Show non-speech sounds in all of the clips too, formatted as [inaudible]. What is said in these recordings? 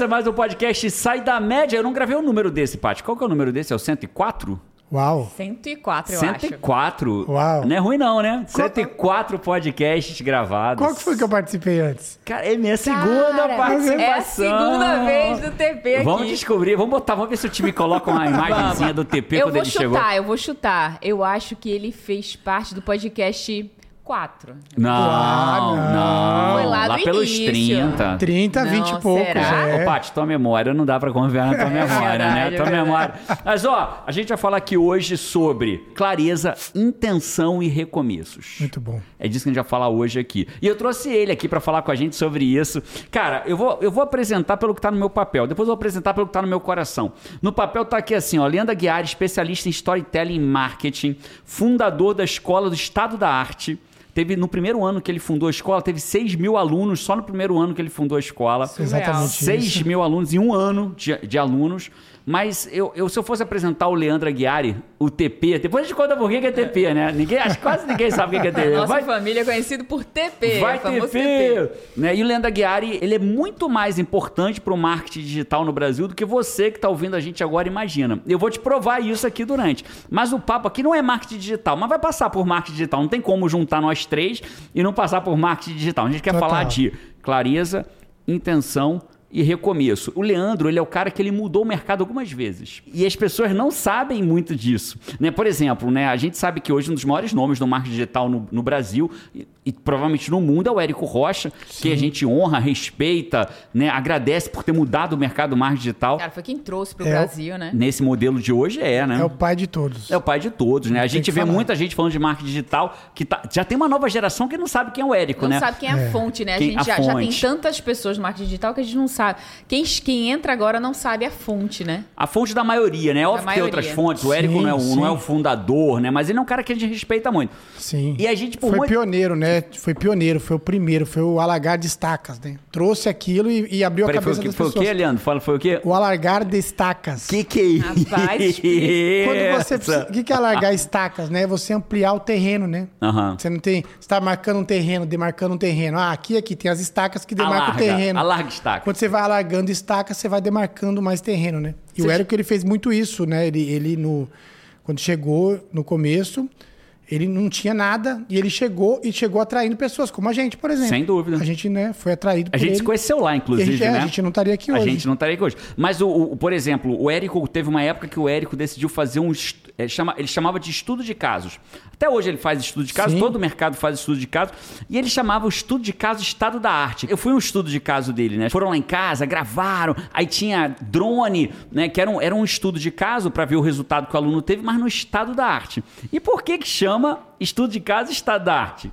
Esse é mais um podcast Sai da Média. Eu não gravei o número desse, Paty. Qual que é o número desse? É o 104? Uau. 104, eu 104? acho. Uau. Não é ruim não, né? 104 podcasts gravados. Qual que foi que eu participei antes? Cara, é minha segunda Cara, participação. É a segunda vez do TP aqui. Vamos descobrir, vamos botar, vamos ver se o time coloca uma [laughs] imagenzinha do TP Eu quando vou ele chutar, chegou. eu vou chutar. Eu acho que ele fez parte do podcast 4. Não, não. Foi lá do pelos início. 30. 30, Não, 20 e pouco. será? já é. Ô, Paty, tua memória não dá pra confiar na tua [laughs] memória, né? verdade, Tua é memória. Mas, ó, a gente vai falar aqui hoje sobre clareza, intenção e recomeços. Muito bom. É disso que a gente vai falar hoje aqui. E eu trouxe ele aqui pra falar com a gente sobre isso. Cara, eu vou, eu vou apresentar pelo que tá no meu papel. Depois eu vou apresentar pelo que tá no meu coração. No papel tá aqui assim, ó, Leandra Guiari, especialista em storytelling e marketing, fundador da Escola do Estado da Arte. Teve, no primeiro ano que ele fundou a escola, teve 6 mil alunos, só no primeiro ano que ele fundou a escola. Exatamente 6 isso. mil alunos em um ano de, de alunos. Mas eu, eu, se eu fosse apresentar o Leandro Aguiari, o TP, depois a gente conta por que é TP, né? Ninguém, acho que quase ninguém sabe o que é TP. [laughs] Nossa Vai- família é conhecido por TP. Vai o famoso TP! Né? E o Leandro Aguiari, ele é muito mais importante para o marketing digital no Brasil do que você que está ouvindo a gente agora imagina. Eu vou te provar isso aqui durante. Mas o papo aqui não é marketing digital, mas vai passar por marketing digital. Não tem como juntar nós três e não passar por marketing digital. A gente quer Total. falar de clareza, intenção e recomeço. O Leandro, ele é o cara que ele mudou o mercado algumas vezes. E as pessoas não sabem muito disso. Né? Por exemplo, né, a gente sabe que hoje um dos maiores nomes do marketing digital no, no Brasil e, e provavelmente no mundo é o Érico Rocha, que a gente honra, respeita, né, agradece por ter mudado o mercado do marketing digital. Cara, foi quem trouxe pro É o- Brasil, né? Nesse modelo de hoje é, né? É o pai de todos. É o pai de todos, né? A gente que vê falar. muita gente falando de marketing digital que tá- já tem uma nova geração que não sabe quem é o Érico, Não né? sabe quem é a fonte, né? A Quem- gente a já, já tem tantas pessoas no marketing digital que a gente não sabe. Quem, quem entra agora não sabe a fonte, né? A fonte da maioria, né? Óbvio que tem outras fontes. O Érico Sim, não, é o, não é o fundador, né? Mas ele é um cara que a gente respeita muito. Sim. E a gente, por foi muito- pioneiro, né? Foi pioneiro, foi o primeiro, foi o alargar de estacas, né? Trouxe aquilo e, e abriu a Peraí, foi, o cabeça que, das foi o pessoas. quê, Leandro? Fala, foi o quê? O alargar de estacas. Que que é isso? Rapaz. [laughs] Quando você precisa, o que que é alargar estacas, né? Você ampliar o terreno, né? Aham. Você não tem, você tá marcando um terreno, demarcando um terreno. Ah, aqui aqui tem as estacas que demarcam Alarga, o terreno. alarga estaca. Quando você vai alargando estacas, você vai demarcando mais terreno, né? E Você o Érico ele fez muito isso, né? Ele, ele no quando chegou no começo, ele não tinha nada e ele chegou e chegou atraindo pessoas como a gente, por exemplo. Sem dúvida. A gente, né, foi atraído A por gente ele. se conheceu lá, E a inclusive, gente, é, né? a gente não estaria aqui A hoje. gente não estaria aqui hoje. Mas, o, o- por exemplo, o Érico teve uma época que o Érico decidiu fazer um. Ele, chama, ele chamava de estudo de casos. Até hoje ele faz estudo de casos, Sim. todo o mercado faz estudo de casos. E ele chamava o estudo de caso estado da arte. Eu fui um estudo de caso dele, né? Foram lá em casa, gravaram, aí tinha drone, né? Que era um, era um estudo de caso para ver o resultado que o aluno teve, mas no estado da arte. E por que que chama estudo de caso estado da arte?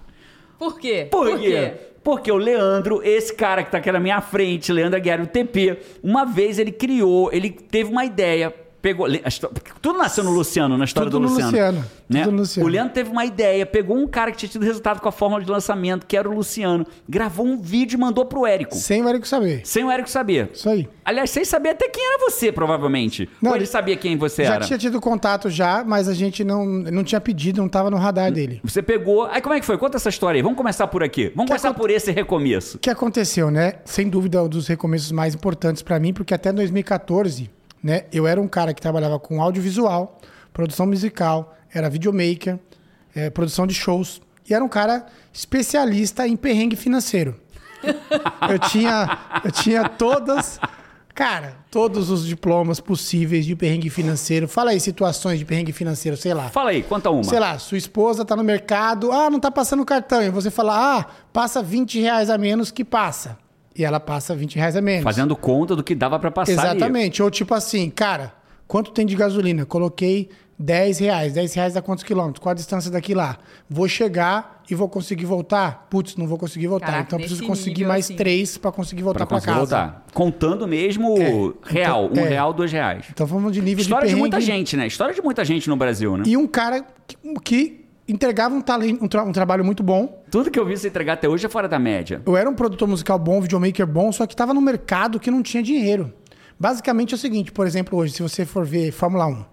Por quê? Por, quê? Porque o Leandro, esse cara que tá aqui na minha frente, Leandro Aguiar, o TP, uma vez ele criou, ele teve uma ideia, pegou. Tudo nasceu no Luciano, na história Tudo do no Luciano. Luciano, Né? tudo no Luciano. O Leandro teve uma ideia, pegou um cara que tinha tido resultado com a fórmula de lançamento, que era o Luciano, gravou um vídeo e mandou pro Érico. Sem o Érico saber. Sem o Érico saber. Isso aí. Aliás, sem saber até quem era você, provavelmente. Não, Ou ele sabia quem você já era? tinha tido contato já, mas a gente não, não tinha pedido, não estava no radar dele. Você pegou. Aí como é que foi? Conta essa história aí. Vamos começar por aqui. Vamos Que começar aconte- por esse recomeço. O que aconteceu, né? Sem dúvida, um dos recomeços mais importantes para mim, porque até 2014, né, eu era um cara que trabalhava com audiovisual, produção musical, era videomaker, eh, produção de shows, e era um cara especialista em perrengue financeiro. [laughs] eu tinha, eu tinha todas, cara, todos os diplomas possíveis de perrengue financeiro. Fala aí, situações de perrengue financeiro, sei lá. Fala aí, conta uma. Sei lá, sua esposa tá no mercado, ah, não tá passando cartão. E você fala, ah, passa 20 reais a menos que passa. E ela passa 20 reais a menos. Fazendo conta do que dava pra passar ali. Exatamente. Ou tipo assim, cara, quanto tem de gasolina? Coloquei 10 reais. 10 reais dá quantos quilômetros? Qual a distância daqui lá? Vou chegar e vou conseguir voltar? Putz, não vou conseguir voltar. Caraca, então eu preciso conseguir nível, mais assim. três pra conseguir voltar conseguir casa. voltar. Contando mesmo É, real. então, um é. real, dois reais. Então vamos de nível História de de, muita gente, né? História de muita gente no Brasil, né? E um cara que, que entregava um, talento, um, tra- um trabalho muito bom, Tudo que eu vi você entregar até hoje é fora da média. Eu era um produtor musical bom, videomaker bom, só que estava no mercado que não tinha dinheiro. Basicamente é o seguinte, por exemplo, hoje, se você for ver Fórmula 1,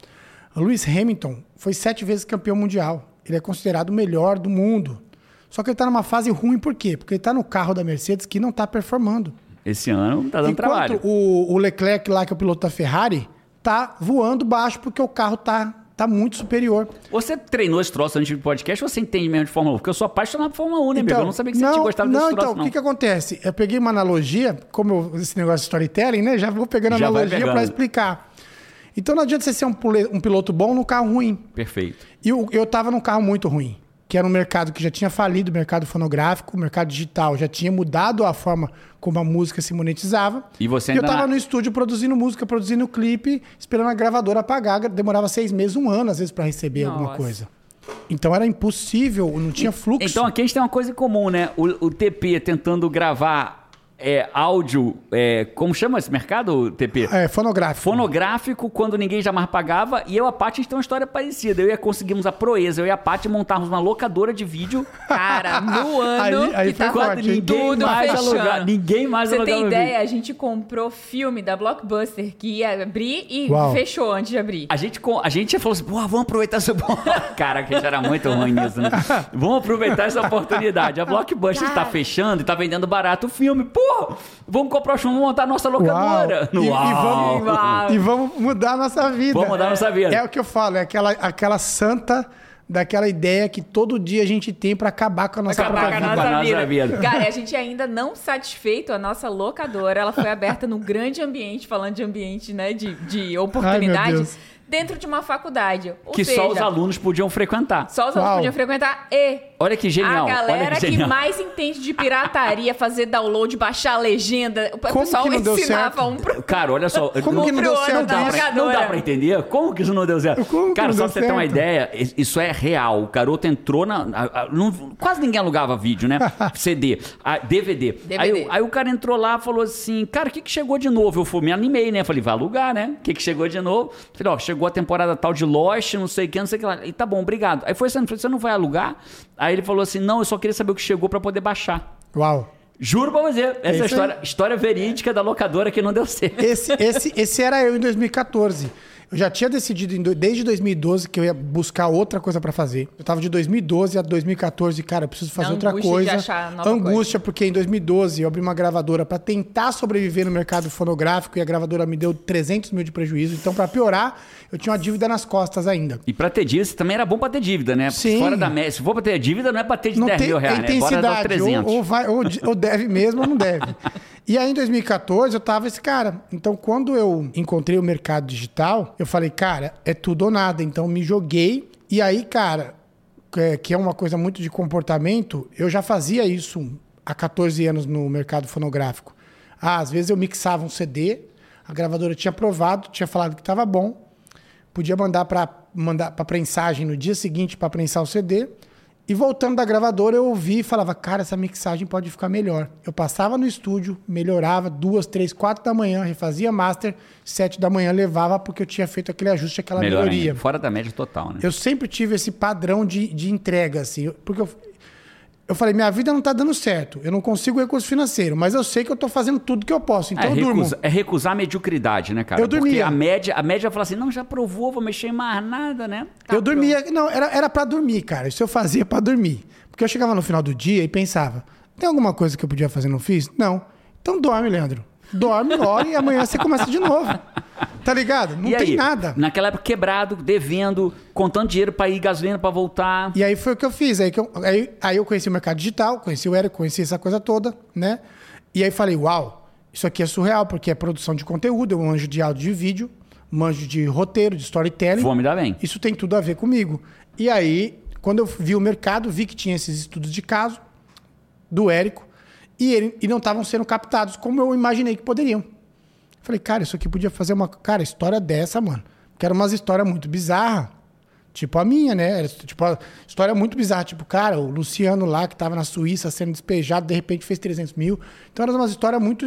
o Lewis Hamilton foi sete vezes campeão mundial. Ele é considerado o melhor do mundo. Só que ele está numa fase ruim, por quê? Porque ele está no carro da Mercedes que não está performando. Esse ano tá dando Enquanto trabalho. o, o Leclerc lá, que é o piloto da Ferrari, tá voando baixo porque o carro tá, tá muito superior. Você treinou esse troço antes do podcast ou você entende mesmo de Fórmula 1? Porque eu sou apaixonado por Fórmula 1, né, Bego? Eu não sabia que você tinha gostado Então, não, desse troço, então, não. o que, que acontece? Eu peguei uma analogia, como eu- esse negócio de storytelling, né? Já vou pegando Já analogia para explicar. Então não adianta você ser um, um piloto bom num carro ruim. Perfeito. E eu, eu tava num carro muito ruim, que era um mercado que já tinha falido, o mercado fonográfico, o mercado digital já tinha mudado a forma como a música se monetizava. E você eu ainda tava na- no estúdio produzindo música, produzindo clipe, esperando a gravadora pagar. Demorava seis meses, um ano, às vezes, para receber alguma Nossa. coisa. Então era impossível, não tinha fluxo. Então aqui a gente tem uma coisa em comum, né? O, o TP tentando gravar é, áudio, é, como chama esse mercado, TP? É, fonográfico. Fonográfico, quando ninguém jamais pagava, e eu e a Paty a gente tem uma história parecida. Eu ia conseguimos a proeza, eu e a Paty montarmos uma locadora de vídeo. Cara, no [laughs] ano Aí- aí que tava forte, ninguém tudo mais fechando. alugava, ninguém mais Você tem vídeo. ideia? A gente comprou filme da Blockbuster que ia abrir e Uau. fechou antes de abrir. A gente, a gente falou assim, pô, vamos aproveitar essa... [laughs] Cara, que a gente era muito ruim nisso, né? [laughs] Vamos aproveitar essa oportunidade. A Blockbuster está fechando e tá vendendo barato o filme. Pô, vamos comprar vamos montar a nossa locadora. Uau. E, e Uau. vamos, Uau. e vamos mudar a nossa vida. Vamos mudar a nossa vida. É o que eu falo, é aquela, aquela santa daquela ideia que todo dia a gente tem pra acabar com a nossa Acabar própria com a vida. nossa nossa vida. Cara, a gente ainda não satisfeito, a nossa locadora, ela foi aberta num grande ambiente, falando de ambiente, né, de, de oportunidades, dentro de uma faculdade. Ou Que seja, só os alunos podiam frequentar. só os Uau. alunos podiam frequentar e Olha que genial. a galera olha que, que, mais entende de pirataria, fazer download, baixar a legenda, o Como pessoal que não deu ensinava certo? um pro Cara, olha só. Como não, que não deu certo da dá pra, não dá pra entender? Como que isso não deu certo? Como Cara, não só pra você ter uma certo? ideia, isso é real. O garoto entrou na. a- a- não- quase ninguém alugava vídeo, né? [laughs] CD, a- DVD. DVD. Aí, o- aí o cara entrou lá e falou assim: Cara, o que, que chegou de novo? Eu fui, me animei, né? Falei, vai alugar, né? O que, que chegou de novo? Falei, ó, chegou a temporada tal de Lost, não sei o que, não sei o que lá. E tá bom, obrigado. Aí foi assim, falei, você não vai alugar? Aí ele falou assim: Não, eu só queria saber o que chegou pra poder baixar. Uau. Juro pra você, essa é história, história verídica da locadora que não deu certo. Esse, esse, esse era eu em 2014. Eu já tinha decidido desde 2012 que eu ia buscar outra coisa pra fazer. Eu tava de 2012 a 2014, cara, eu preciso fazer outra angústia de coisa. achar nova angústia, porque em 2012 eu abri uma gravadora pra tentar sobreviver no mercado fonográfico e a gravadora me deu 300 mil de prejuízo. Então, pra piorar, eu tinha uma dívida nas costas ainda. E pra ter dívida, também era bom pra ter dívida, né? Sim. Fora da média. Se for pra ter dívida, não é pra ter de não 10 tem mil reais, né? Bora dar os intensidade, 300. ou, ou, vai, ou, ou deve mesmo ou não deve. [laughs] E aí, em 2014, eu tava esse cara. Então, quando eu encontrei o mercado digital, eu falei, cara, é tudo ou nada. Então, me joguei. E aí, cara, é, que é uma coisa muito de comportamento, eu já fazia isso há 14 anos no mercado fonográfico. Ah, às vezes eu mixava um CD, a gravadora tinha aprovado, tinha falado que estava bom, podia mandar para mandar para prensagem no dia seguinte para prensar o CD. E voltando da gravadora, eu ouvi e falava, cara, essa mixagem pode ficar melhor. Eu passava no estúdio, melhorava, duas, três, quatro da manhã, refazia master, sete da manhã levava porque eu tinha feito aquele ajuste, aquela Melhor melhoria. ainda. Fora da média total, né? Eu sempre tive esse padrão de, de entrega, assim. Porque eu, eu falei, minha vida não tá dando certo. Eu não consigo recurso financeiro, mas eu sei que eu tô fazendo tudo que eu posso. Então é, eu durmo. recusa- é recusar a mediocridade, né, cara? Eu dormia. Porque a média, a média fala assim, não, já provou, vou mexer em mais nada, né? Tá eu dormia. Não, era, era pra dormir, cara. Isso eu fazia pra dormir. Porque eu chegava no final do dia e pensava: tem alguma coisa que eu podia fazer e não fiz? Não. Então dorme, Leandro. Dorme, ora e amanhã você começa de novo. Tá ligado? Não e tem aí, nada. Naquela época, quebrado, devendo, contando dinheiro pra ir, gasolina pra voltar. E aí foi o que eu fiz. Aí, que eu, aí, aí eu conheci o mercado digital, conheci o Eric, conheci essa coisa toda, né? E aí falei, uau, isso aqui é surreal, porque é produção de conteúdo, eu manjo de áudio e de vídeo, manjo de roteiro, de storytelling. Vou me dar bem. Isso tem tudo a ver comigo. E aí, quando eu vi o mercado, vi que tinha esses estudos de caso do Érico e, ele, e não estavam sendo captados como eu imaginei que poderiam. Falei, cara, isso aqui podia fazer uma. Cara, história dessa, mano. Que era umas histórias muito bizarras. Tipo a minha, né? Era, tipo, história muito bizarra. Tipo, cara, o Luciano lá, que tava na Suíça sendo despejado, de repente fez 300 mil. Então, era uma história muito.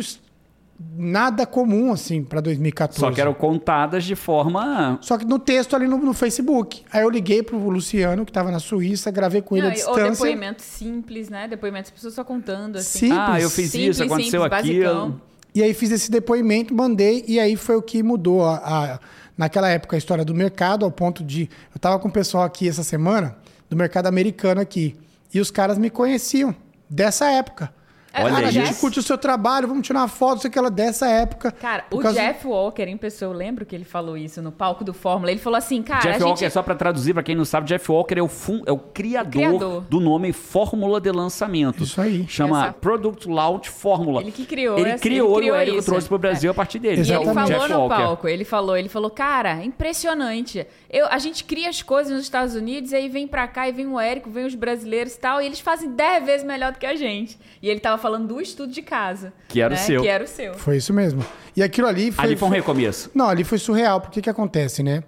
Nada comum, assim, pra 2014. Só que eram contadas de forma. Só que no texto ali no, no Facebook. Aí eu liguei pro Luciano, que tava na Suíça, gravei com ele Não, à e- ou distância. depoimento simples, né? Depoimento das pessoas só contando, assim. Sim. Ah, eu Simples. fiz Simples, isso, aconteceu simples, aquilo. basicão. E aí fiz esse depoimento, mandei, e aí foi o que mudou. A, a- naquela época, a história do mercado, ao ponto de. Eu tava com o pessoal aqui essa semana, do mercado americano aqui. E os caras me conheciam dessa época. É, Olha Cara, a gente curte o seu trabalho, vamos tirar uma foto, sei que ela dessa época. Cara, o causa- Jeff Walker, em pessoa, eu lembro que ele falou isso no palco do Fórmula. Ele falou assim, cara, Jeff a gente... Walker, só pra traduzir, pra quem não sabe, Jeff Walker é o, fun- é o criador, criador. do nome Fórmula de Lançamento. Isso aí. Chama Essa- Product Launch Fórmula. Ele que criou Ele essa- criou, ele criou e o trouxe pro Brasil a partir dele. E ele falou Jeff no Walker. palco, ele falou, ele falou, cara, impressionante. Eu, a gente cria as coisas nos Estados Unidos, aí vem pra cá e vem o Érico, vem os brasileiros e tal, e eles fazem 10 vezes melhor do que a gente. E ele tava falando do estudo de casa. Que era o né? seu. Que era o seu. Foi isso mesmo. E aquilo ali foi. Ali foi um recomeço. Não, ali foi surreal. Porque que acontece, né?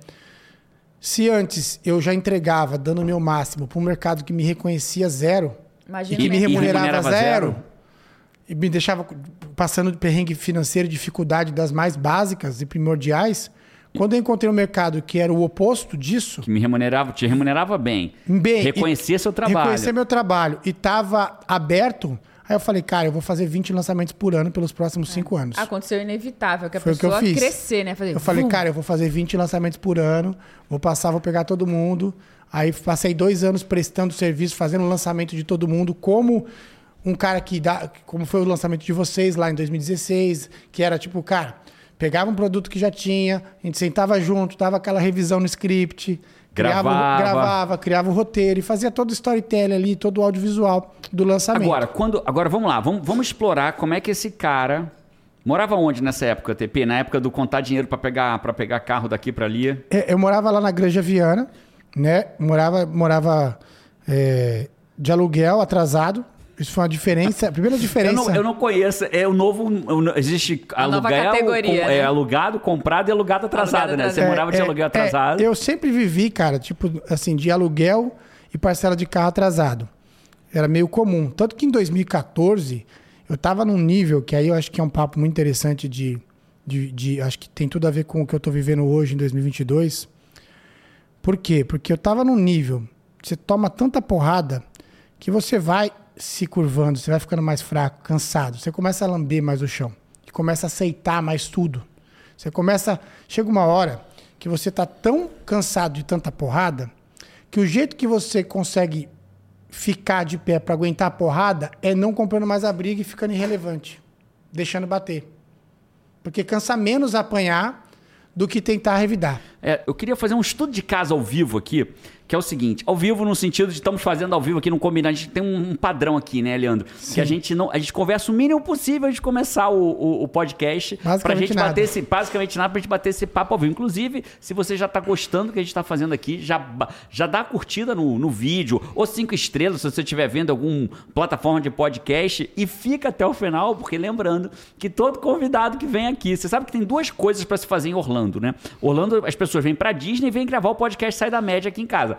Se antes eu já entregava, dando o meu máximo para um mercado que me reconhecia zero, Imagina e o me E mercado. remunerava, remunerava zero, zero. e me deixava passando de perrengue financeiro e dificuldade das mais básicas e primordiais, quando eu encontrei um mercado que era o oposto disso, Que me remunerava, te remunerava bem. bem, Reconhecia e- seu trabalho. reconhecer meu trabalho e estava aberto, aí eu falei, cara, eu vou fazer 20 lançamentos por ano pelos próximos cinco anos. Aconteceu inevitável, que a Foi o que eu pessoa fiz. crescer, né? Fazer Eu falei, vum. cara, eu vou fazer 20 lançamentos por ano, vou passar, vou pegar todo mundo. Aí passei dois anos prestando serviço, fazendo lançamento de todo mundo, como um cara que dá. Como foi o lançamento de vocês lá em 2016, que era tipo, cara, pegava um produto que já tinha, a gente sentava junto, dava aquela revisão no script, criava, Gravava. gravava criava o roteiro e fazia todo o storytelling ali, todo o audiovisual do lançamento. Agora, quando, agora vamos lá, vamos, vamos explorar como é que esse cara morava onde nessa época, TP? Na época do contar dinheiro pra pegar para pegar carro daqui pra ali. É, Eu morava lá na Granja Viana, né? Morava, morava é, de aluguel atrasado. Isso foi uma diferença. A primeira Eu diferença. não, eu não conheço, é o novo, no- existe A nova aluguel, categoria, com- né? é alugado, comprado e alugado atrasado, Alugado né? Você atrasado. morava de aluguel atrasado. é, eu sempre vivi, cara, tipo, assim, de aluguel e parcela de carro atrasado. Era meio comum. Tanto que em 2014, eu tava num nível que aí eu acho que é um papo muito interessante de. de, de- acho que tem tudo a ver com o que eu tô vivendo hoje, em 2022. Por quê? Porque eu tava num nível. Você toma tanta porrada que você vai se curvando, você vai ficando mais fraco, cansado. Você começa a lamber mais o chão. E começa a aceitar mais tudo. Você começa. Chega uma hora que você tá tão cansado de tanta porrada que o jeito que você consegue ficar de pé para aguentar a porrada é não comprando mais a briga e ficando irrelevante, deixando bater. Porque cansa menos apanhar do que tentar revidar. É, eu queria fazer um estudo de caso ao vivo aqui, que é o seguinte: ao vivo, no sentido de estamos fazendo ao vivo aqui, não combinado. A gente tem um, padrão aqui, né, Leandro? Que a gente não. A gente conversa o mínimo possível antes de começar o, o, o podcast. Pra Basicamente gente nada. bater esse. Basicamente nada pra gente bater esse papo ao vivo. Inclusive, se você já tá gostando do que a gente tá fazendo aqui, já, já dá a curtida no, no vídeo, ou cinco estrelas, se você estiver vendo alguma plataforma de podcast, e fica até o final, porque lembrando que todo convidado que vem aqui, você sabe que tem duas coisas pra se fazer em Orlando, né? Orlando, as pessoas vêm pra Disney e vêm gravar o podcast Sai da Média aqui em casa.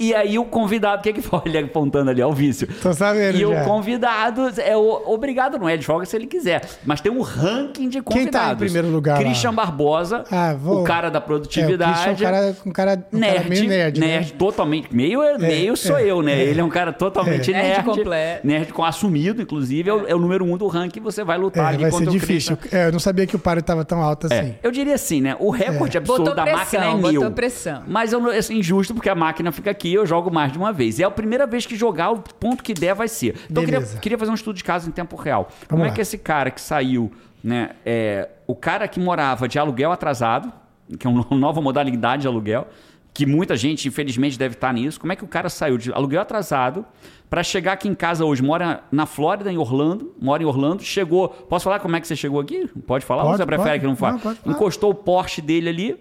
E aí o convidado, o que é que foi? [laughs] Ele apontando ali ao vício. Tô sabendo E já. o convidado é o, obrigado, não é? Ele joga se ele quiser. Mas tem um ranking de Quem convidados. tá em primeiro lugar lá? Christian Barbosa, Ah, vou- o cara da É, o produtividade. Christian é um cara, um cara, um cara Nerd, meio nerd, né? totalmente. Meio, é, meio sou eu, né? Ele é um cara totalmente É. Nerd nerd. completo. Nerd com assumido, inclusive. É, o, é o número um do ranking. Você vai lutar É, ali vai contra ser o difícil. Christian. É, eu não sabia que o paro estava tão alto É, assim. eu diria assim, né? O recorde absoluto Botou da pressão, máquina é botou mil. pressão. Mas eu, é injusto porque a máquina fica aqui e eu jogo mais de uma vez. E é a primeira vez que jogar, o ponto que der vai ser. Então eu queria, queria fazer um estudo de caso em tempo real. Como é lá. que esse cara que saiu, né? É, o cara que morava de aluguel atrasado, que é uma [laughs] nova modalidade de aluguel, que muita gente, infelizmente, deve estar nisso. Como é que o cara saiu de aluguel atrasado para chegar aqui em casa hoje? Mora na Flórida, em Orlando, mora em Orlando, chegou. Posso falar como é que você chegou aqui? Pode falar? ou Pode, você prefere pode. que não fale? Não, pode. Encostou o Porsche dele ali,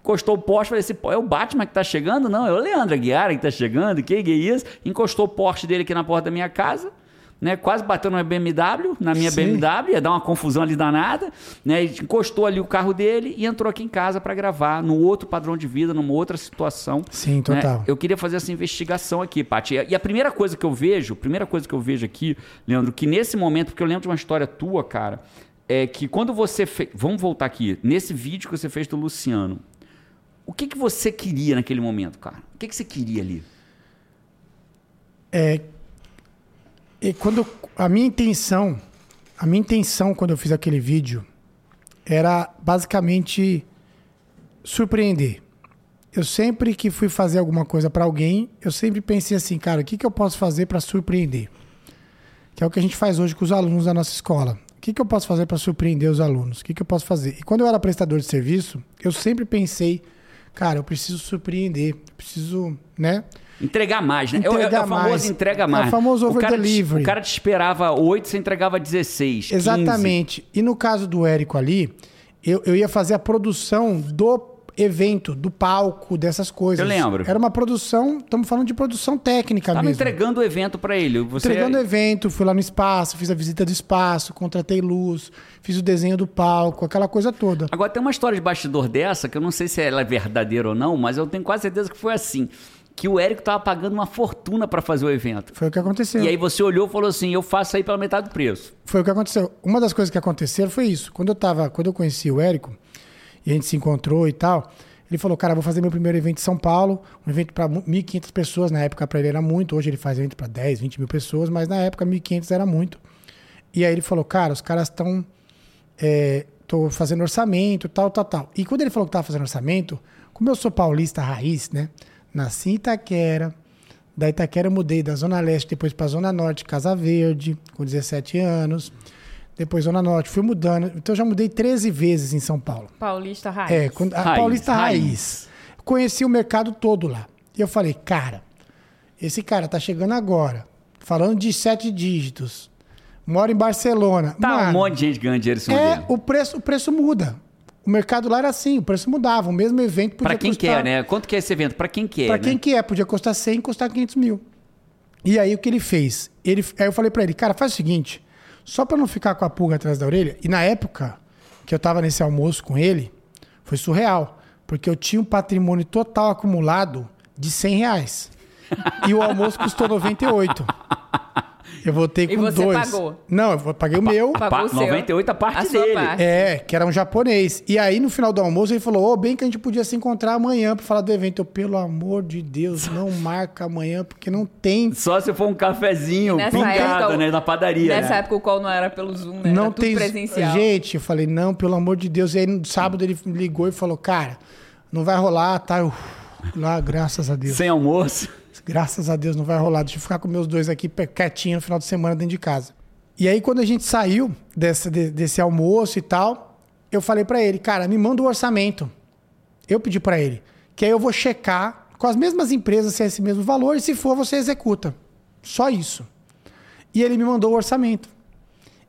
encostou o Porsche, falei assim, pô, é o Batman que tá chegando? Não, é o Leandro Aguiar que tá chegando, que que é isso? Encostou o Porsche dele aqui na porta da minha casa, né? Quase bateu na BMW, na minha Sim. BMW, ia dar uma confusão ali danada, né? Encostou ali o carro dele e entrou aqui em casa para gravar, num outro padrão de vida, numa outra situação. Sim, né? total. Eu queria fazer essa investigação aqui, Paty. E a primeira coisa que eu vejo, primeira coisa que eu vejo aqui, Leandro, que nesse momento, porque eu lembro de uma história tua, cara, é que quando você fez. Vamos voltar aqui. Nesse vídeo que você fez do Luciano, o que, que você queria naquele momento, cara? O que, que você queria ali? É, e quando a minha intenção, a minha intenção quando eu fiz aquele vídeo era basicamente surpreender. Eu sempre que fui fazer alguma coisa para alguém, eu sempre pensei assim, cara, o que, que eu posso fazer para surpreender? Que é o que a gente faz hoje com os alunos da nossa escola. O que, que eu posso fazer para surpreender os alunos? O que, que eu posso fazer? E quando eu era prestador de serviço, eu sempre pensei, cara, eu preciso surpreender, eu preciso, né? Entregar mais, né? É o- é, Entregar é o famoso mais. entrega É o mais. famoso O cara te- over-delivery. O cara te esperava 8, você entregava 16. 15. Exatamente. E no caso do Érico ali, eu, eu ia fazer a produção do evento, do palco, dessas coisas. Eu lembro. Era uma produção, estamos falando de produção técnica Tava mesmo. entregando o evento pra ele. Você... Entregando evento, fui lá no espaço, fiz a visita do espaço, contratei luz, fiz o desenho do palco, aquela coisa toda. Agora tem uma história de bastidor dessa, que eu não sei se ela é verdadeira ou não, mas eu tenho quase certeza que foi assim. Que o Érico tava pagando uma fortuna pra fazer o evento. Foi o que aconteceu. E aí você olhou e falou assim: eu faço aí pela metade do preço. Foi o que aconteceu. Uma das coisas que aconteceram foi isso. Quando eu tava, quando eu conheci o Érico e a gente se encontrou e tal, ele falou: "Cara, vou fazer meu primeiro evento em São Paulo, um evento para 1.500 pessoas. Na época para ele era muito. Hoje ele faz evento para 10, 20 mil pessoas, mas na época 1.500 era muito. E aí ele falou: "Cara, os caras estão é, tô fazendo orçamento, tal, tal, tal. E quando ele falou que tava fazendo orçamento, como eu sou paulista raiz, né? Nasci em Itaquera. Da Itaquera eu mudei da Zona Leste, depois pra Zona Norte, Casa Verde, com 17 anos. Depois Zona Norte, fui mudando. Então eu já mudei 13 vezes em São Paulo. Paulista Raiz. É, quando, a Raiz, Paulista raiz. raiz. Conheci o mercado todo lá. E eu falei, cara, esse cara tá chegando agora, falando de sete dígitos, mora em Barcelona. Tá um Mano, monte de gente ganhando dinheiro em cima é, dele. o preço, o preço muda. O mercado lá era assim, o preço mudava. O mesmo evento podia Pra quem custar... quer, né? Quanto que é esse evento? Pra quem quer, Pra né? quem quer, podia custar 100, custar 500 mil. E aí o que ele fez? Ele, aí eu falei pra ele, cara, faz o seguinte, só pra não ficar com a pulga atrás da orelha, e na época que eu tava nesse almoço com ele, foi surreal, porque eu tinha um patrimônio total acumulado de 100 reais. E o almoço custou 98. Eu voltei E com você dois. pagou? Não, eu paguei o meu. Pagou Pa- o seu. 98 a parte A dele. parte. É, que era um japonês. E aí, no final do almoço, ele falou: Ô, bem que a gente podia se encontrar amanhã pra falar do evento. Eu, pelo amor de Deus, não [laughs] marca amanhã, porque não tem. Só se for um cafezinho pingado, né? Na padaria, Nessa né? época o call não era pelo Zoom, né? não era tudo tem. presencial. Gente, eu falei: não, pelo amor de Deus. E aí, no sábado, ele me ligou e falou: cara, não vai rolar, tá? Eu, lá, graças a Deus. Sem almoço. Graças a Deus não vai rolar. Deixa eu ficar com meus dois aqui quietinho no final de semana dentro de casa. E aí, quando a gente saiu dessa- de- desse almoço e tal, eu falei pra ele, cara, me manda o orçamento. Eu pedi pra ele. Que aí eu vou checar com as mesmas empresas se é esse mesmo valor e se for, você executa. Só isso. E ele me mandou o orçamento.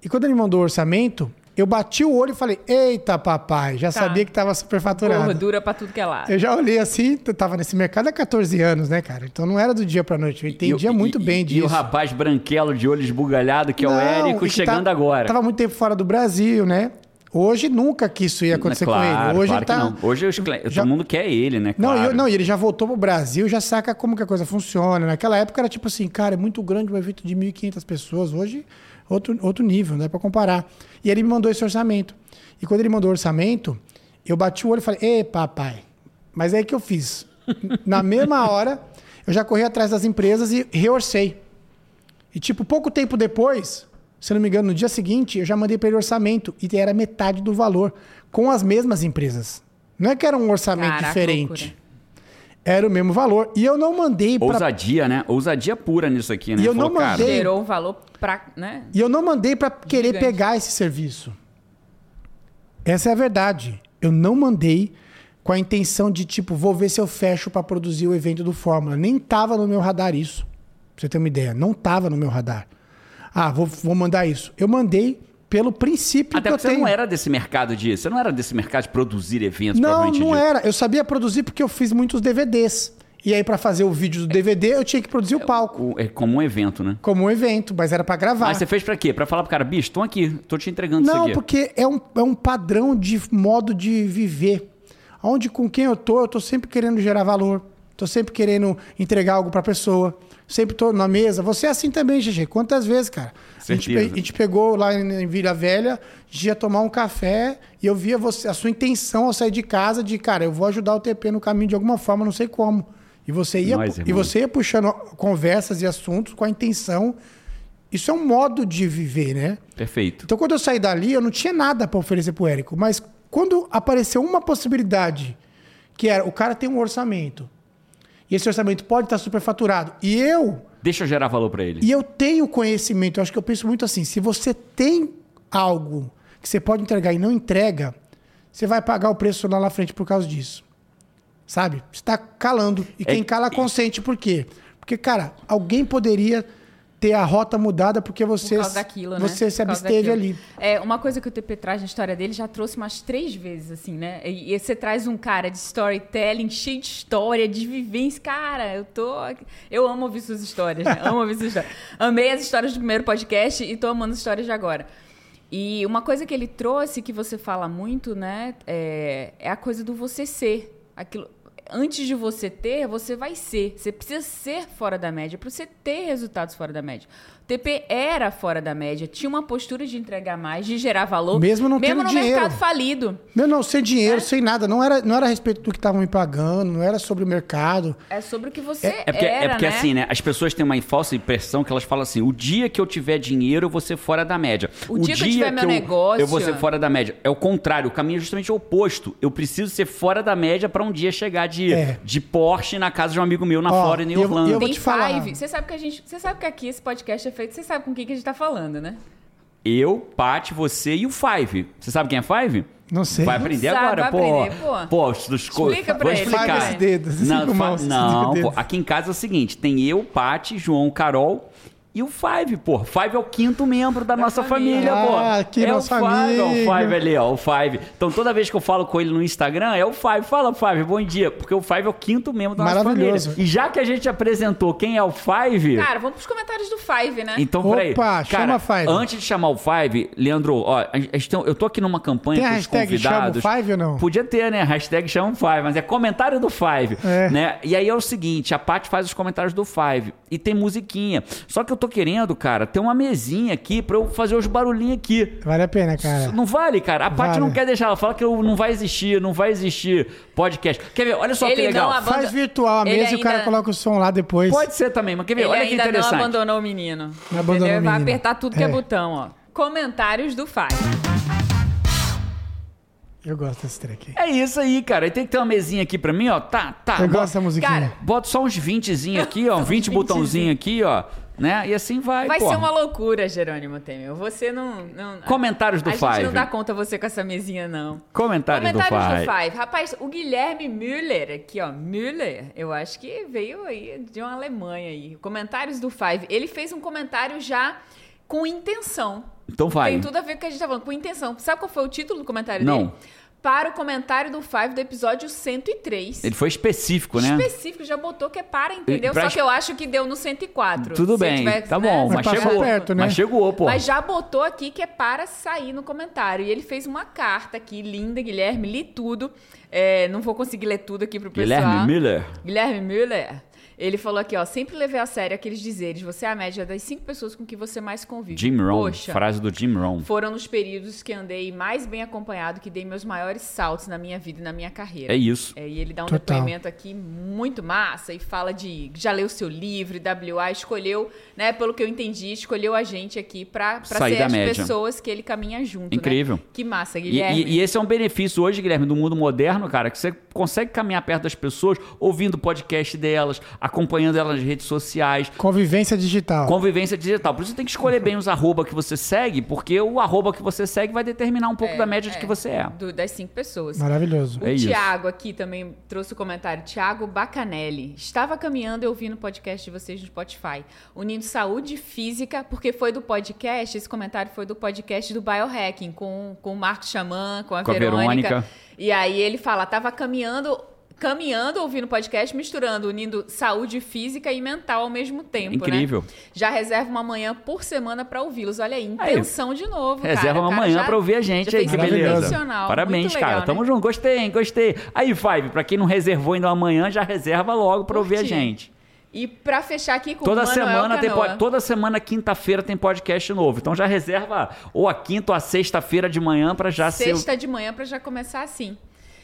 E quando ele mandou o orçamento, eu bati o olho e falei, eita, papai, já Tá. sabia que tava superfaturado. Gordura pra tudo que é lado. Eu já olhei assim, eu tava nesse mercado há 14 anos, né, cara? Então não era do dia pra noite. Eu entendia E muito e- bem e, disso. E o rapaz branquelo de olho esbugalhado, que é o Não, Érico, chegando tá- agora. Tava muito tempo fora do Brasil, né? Hoje nunca que isso ia acontecer claro, com ele. Hoje claro tá. não. Hoje os já- todo mundo quer ele, né? Não, Claro. e eu- não, ele já voltou pro Brasil, já saca como que a coisa funciona. Naquela época era tipo assim, cara, é muito grande um evento de 1.500 pessoas. Hoje, outro, outro nível, não dá pra comparar. E ele me mandou esse orçamento. E quando ele mandou o orçamento, eu bati o olho e falei, ei, papai. Mas aí que eu fiz? [laughs] Na mesma hora, eu já corri atrás das empresas e reorcei. E, tipo, pouco tempo depois, se não me engano, no dia seguinte, eu já mandei para ele orçamento. E era metade do valor, com as mesmas empresas. Não é que era um orçamento Caraca, diferente. loucura. Era o mesmo valor. E eu não mandei para Ousadia, né? Ousadia pura nisso aqui, né? E eu não Falou, cara, mandei- Gerou um valor pra. Né? E eu não mandei para querer Gigante. pegar esse serviço. Essa é a verdade. Eu não mandei com a intenção de, tipo, vou ver se eu fecho para produzir o evento do Fórmula. Nem tava no meu radar isso. Pra você ter uma ideia. Não tava no meu radar. Ah, vou, vou mandar isso. Eu mandei pelo princípio Até que eu porque você tenho. não era desse mercado de. Você não era desse mercado de produzir eventos, Não, não dito. era. Eu sabia produzir porque eu fiz muitos DVDs. E aí, para fazer o vídeo do DVD, eu tinha que produzir o palco. O- É como um evento, né? Como um evento, mas era para gravar. Mas você fez pra quê? Pra falar pro cara, bicho, tô aqui, tô te entregando isso Não, aqui. porque é um, é um padrão de modo de viver. Onde com quem eu tô, eu tô sempre querendo gerar valor. Tô sempre querendo entregar algo pra pessoa. Sempre tô na mesa. Você é assim também, GG. Quantas vezes, cara? A gente, a gente pegou lá em, Vila Velha, ia tomar um café e eu via você, a sua intenção ao sair de casa de, cara, eu vou ajudar o TP no caminho de alguma forma, não sei como. E você ia, Nós, e você ia puxando conversas e assuntos com a intenção. Isso é um modo de viver, né? Perfeito. Então, quando eu saí dali, eu não tinha nada para oferecer pro Érico. Mas quando apareceu uma possibilidade, que era o cara tem um orçamento, e esse orçamento pode estar superfaturado, e eu Deixa eu gerar valor para ele. E eu tenho conhecimento, eu acho que eu penso muito assim: se você tem algo que você pode entregar e não entrega, você vai pagar o preço lá na frente por causa disso. Sabe? Você está calando. E quem É- cala consente, por quê? Porque, cara, alguém poderia ter a rota mudada porque você, Por daquilo, né? você se Por causa absteve ali. É, uma coisa que o TP traz na história dele já trouxe umas três vezes, assim, né? E, e você traz um cara de storytelling, cheio de história, de vivência. Cara, eu tô. Eu amo ouvir suas histórias, né? Amo ouvir suas histórias. [laughs] Amei as histórias do primeiro podcast e tô amando as histórias de agora. E uma coisa que ele trouxe, que você fala muito, né? É, é a coisa do você ser. Aquilo. Antes de você ter, você vai ser. Você precisa ser fora da média para você ter resultados fora da média. O TP era fora da média, tinha uma postura de entregar mais, de gerar valor. Mesmo não mesmo tendo no dinheiro. mercado falido. Meu, não, sem dinheiro, É? sem nada. Não era, não era a respeito do que estavam me pagando, não era sobre o mercado. É sobre o que você É porque, era, é porque né? assim, né? As pessoas têm uma falsa impressão que elas falam assim: o dia que eu tiver dinheiro, eu vou ser fora da média. O dia que eu tiver meu negócio- Eu vou ser fora da média. É o contrário, o caminho é justamente o oposto. Eu preciso ser fora da média para um dia chegar de, É. de Porsche na casa de um amigo meu na Ó, Flórida, em eu- Orlando. eu vou Tem te falar. Five. Você sabe que a gente. Você sabe que aqui esse podcast é feito. Você sabe com quem que a gente tá falando, né? Eu, Paty, você e o Five. Você sabe quem é Five? Não sei. Vai aprender sabe, agora, vai pô. aprender, pô. Pô, os- dos Explica pra vou ele. explicar. Five esses dedos, Não, mãos, não pô, aqui em casa é o seguinte: tem eu, Paty, João, Carol. E o Five, pô. Five é o quinto membro da, nossa família, família. pô. Ah, que é nosso o Five, ó, o. Five ali, ó, o Five. Então toda vez que eu falo com ele no Instagram, é o Five. Fala, Five, bom dia. Porque o Five é o quinto membro da nossa família. Maravilhoso. E já que a gente apresentou quem é o Five. Cara, vamos pros comentários do Five, né? Então, Opa, peraí. Cara, chama Five. Antes de chamar o Five, Leandro, ó, a gente tem- eu tô aqui numa campanha Tem com os hashtag chama o convidados. Five ou não? Podia ter, né? Hashtag chama o Five, mas é comentário do Five. É. Né? E aí é o seguinte, a Paty faz os comentários do Five e tem musiquinha. Só que eu tô querendo, cara, ter uma mesinha aqui pra eu fazer os barulhinhos aqui. Vale a pena, cara. Não vale, cara. A Paty Vale. não quer deixar. Ela fala que eu- não vai existir, não vai existir podcast. Quer ver? Olha só que Ele legal. não abandona- Faz virtual a Ele mesa e o cara coloca o som lá depois. Pode ser também, mas quer ver? Ele Olha que ainda não interessante. abandonou o menino. Não abandonou entendeu? o Vai menino. apertar tudo que é É. botão, ó. Comentários do Five. Eu gosto desse track. É isso aí, cara. E tem que ter uma mesinha aqui pra mim, ó. Tá, tá. Eu Bota- gosto dessa musiquinha. Cara, Bota só uns 20zinho aqui, ó. [laughs] 20 botãozinho aqui, ó. Né? E assim vai, Vai pô. ser uma loucura, Jerônimo Temer. Você não. não Comentários do a gente não Five. dá conta você com essa mesinha, não. Comentários, Comentários do do Five. Five. Rapaz, o Guilherme Müller, aqui, ó. Müller, eu acho que veio aí de uma Alemanha aí. Comentários do Five. Ele fez um comentário já com intenção. Então vai. Tem tudo a ver com o que a gente tá falando, com intenção. Sabe qual foi o título do comentário Não. dele? Para o comentário do Five do episódio 103. Ele foi específico, né? Específico, já botou que é para, entendeu? pra- Só que eu acho que deu no 104. Tudo Se bem, tiver, tá né, bom, mas passou chegou. perto, né? Mas chegou, pô. Mas já botou aqui que é para sair no comentário. E ele fez uma carta aqui, linda, Guilherme, li tudo. É, não vou conseguir ler tudo aqui pro pessoal. Guilherme Miller. Guilherme Müller. Ele falou aqui, ó, sempre levei a sério aqueles dizeres. Você é a média das cinco pessoas com que você mais convive. Jim Rohn. Poxa, Frase do Jim Rohn. foram nos períodos que andei mais bem acompanhado, que dei meus maiores saltos na minha vida e na minha carreira. É isso. É, e ele dá um Total. depoimento aqui muito massa e fala de já leu seu livro, WA, escolheu, né, pelo que eu entendi, escolheu a gente aqui pra, pra Sair ser da as média. pessoas que ele caminha junto. né? Incrível. Que massa, E, Guilherme. e- e esse é um benefício hoje, Guilherme, do mundo moderno, cara, que você consegue caminhar perto das pessoas, ouvindo o podcast delas, acompanhando elas nas redes sociais. Convivência digital. Convivência digital. Por isso você tem que escolher bem os arroba que você segue, porque o arroba que você segue vai determinar um pouco É, da média de é, que você é. do- das cinco pessoas. Maravilhoso. O É. Tiago aqui também trouxe o comentário. Tiago Bacanelli. Estava caminhando e ouvindo o podcast de vocês no Spotify. Unindo saúde e física, porque foi do podcast, esse comentário foi do podcast do Biohacking, com, com o Marcos Xamã, com a, Com a Verônica. Verônica. E aí ele fala, tava caminhando... Caminhando, ouvindo podcast, misturando, unindo saúde física e mental ao mesmo tempo. Incrível. Né? Já reserva uma manhã por semana para ouvi-los. Olha aí, Aí. intenção de novo. Reserva cara. Uma cara manhã pra ouvir a gente aí, que beleza. Parabéns, Muito cara. legal, Tamo né? junto, gostei, hein? Gostei. Aí, Five, pra quem não reservou ainda amanhã, já reserva logo pra ouvir a gente. E pra fechar aqui com Toda o Manuel semana tem pod- toda semana quinta-feira tem podcast novo. Então já reserva ou a quinta ou a sexta-feira de manhã pra já ser Sexta de manhã pra já começar assim.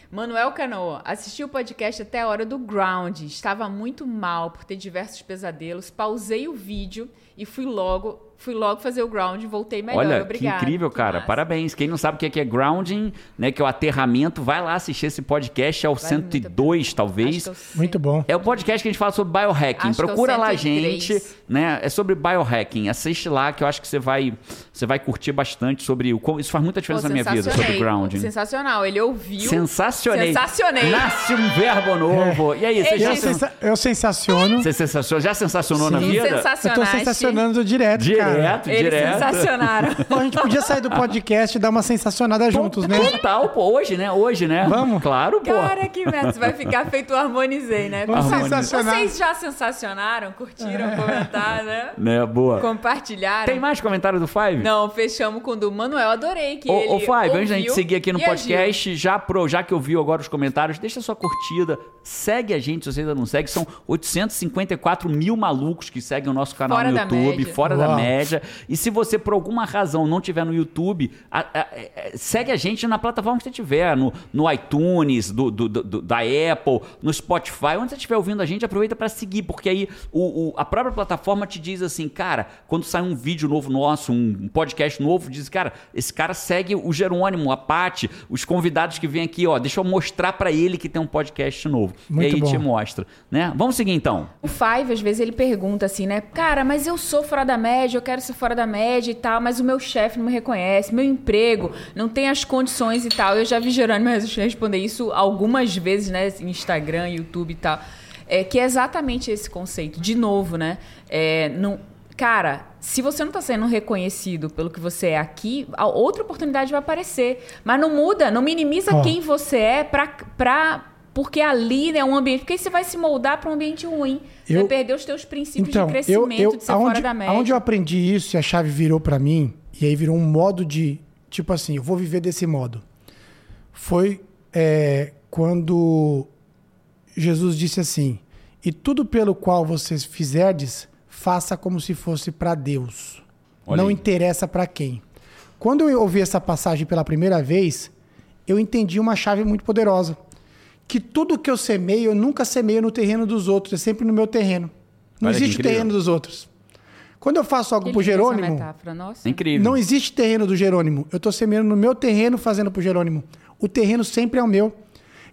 Manuel Canoa, assisti o podcast até a hora do ground. Estava muito mal por ter diversos pesadelos. Pausei o vídeo e fui logo fui logo fazer o ground e voltei melhor. Olha, Obrigada. que incrível, Que cara. massa. Parabéns. Quem não sabe o que é grounding, né, que é o aterramento, vai lá assistir esse podcast, é o a 102, Acho talvez. sei. Muito bom. É o podcast que a gente fala sobre biohacking. Acho é Procura lá, 103. gente, né? É sobre biohacking. Assiste lá que eu acho que você vai, você vai curtir bastante sobre o como isso faz muita Pô, diferença na minha vida sobre grounding. Sensacional. Ele ouviu. Sensacionei. Sensacionei. Nasce um verbo novo. E aí, você já Eu, disse- sensa- eu sensaciono. você sensacionou, já sensacionou na Sim, vida? Eu tô sensacionando direto, cara. Direto, Eles direto. sensacionaram. [laughs] Pô, a gente podia sair do podcast e dar uma sensacionada juntos, né? Total, pô, hoje, né? Hoje, né? Vamos? Claro, pô. Cara, que merda. Você vai ficar feito o harmonizei, né? Vamos sensacionar. Vocês já sensacionaram, curtiram, comentaram, né? Né, boa. Compartilharam. Tem mais comentário do Five? Não, fechamos com o do Manuel. Adorei que ele Ô, Five, antes da gente ouviu seguir aqui no agiu. podcast, já, pro, já que ouviu agora os comentários, deixa sua curtida, segue a gente se você ainda não segue. São 854 mil malucos que seguem o nosso canal Fora no YouTube, média. fora da Uau. Média. E se você, por alguma razão, não tiver no YouTube, a- a- é, segue a gente na plataforma que você tiver, no, no iTunes, do, do- do- da Apple, no Spotify, onde você estiver ouvindo a gente, aproveita para seguir, porque aí o, o- a própria plataforma te diz assim, cara, quando sai um vídeo novo nosso, um podcast novo, diz, cara, esse cara segue o Jerônimo, a Paty, os convidados que vêm aqui, ó, deixa eu mostrar para ele que tem um podcast novo. Muito e aí bom. te mostra, né? Vamos seguir então. O Five, às vezes, ele pergunta assim, né? Cara, mas eu sou fora da média, eu quero ser fora da média e tal, mas o meu chefe não me reconhece, meu emprego não tem as condições e tal. Eu já vi Jerônimo [laughs] responder isso algumas vezes, né? Instagram, YouTube e tal. É, que é exatamente esse conceito. De novo, né? É, não, cara, se você não está sendo reconhecido pelo que você é aqui, a outra oportunidade vai aparecer. Mas não muda, não minimiza Ó. quem você é pra. Porque ali é um ambiente. Porque aí você vai se moldar para um ambiente ruim. Você Eu- vai perder os teus princípios Então, de eu, crescimento, eu, de ser aonde, fora da média. aonde eu aprendi isso e a chave virou pra mim, e aí virou um modo de, tipo assim, eu vou viver desse modo. Foi é, quando Jesus disse assim: E tudo pelo qual vocês fizerdes, faça como se fosse pra Deus. Olha Não aí. interessa pra quem. Quando eu ouvi essa passagem pela primeira vez, eu entendi uma chave muito poderosa. Que tudo que eu semeio, eu nunca semeio no terreno dos outros, é sempre no meu terreno. Não Olha existe terreno dos outros. Quando eu faço algo Ele pro Jerônimo, metáfora, nossa. É incrível. não existe terreno do Jerônimo. Eu estou semeando no meu terreno fazendo pro Jerônimo. O terreno sempre é o meu.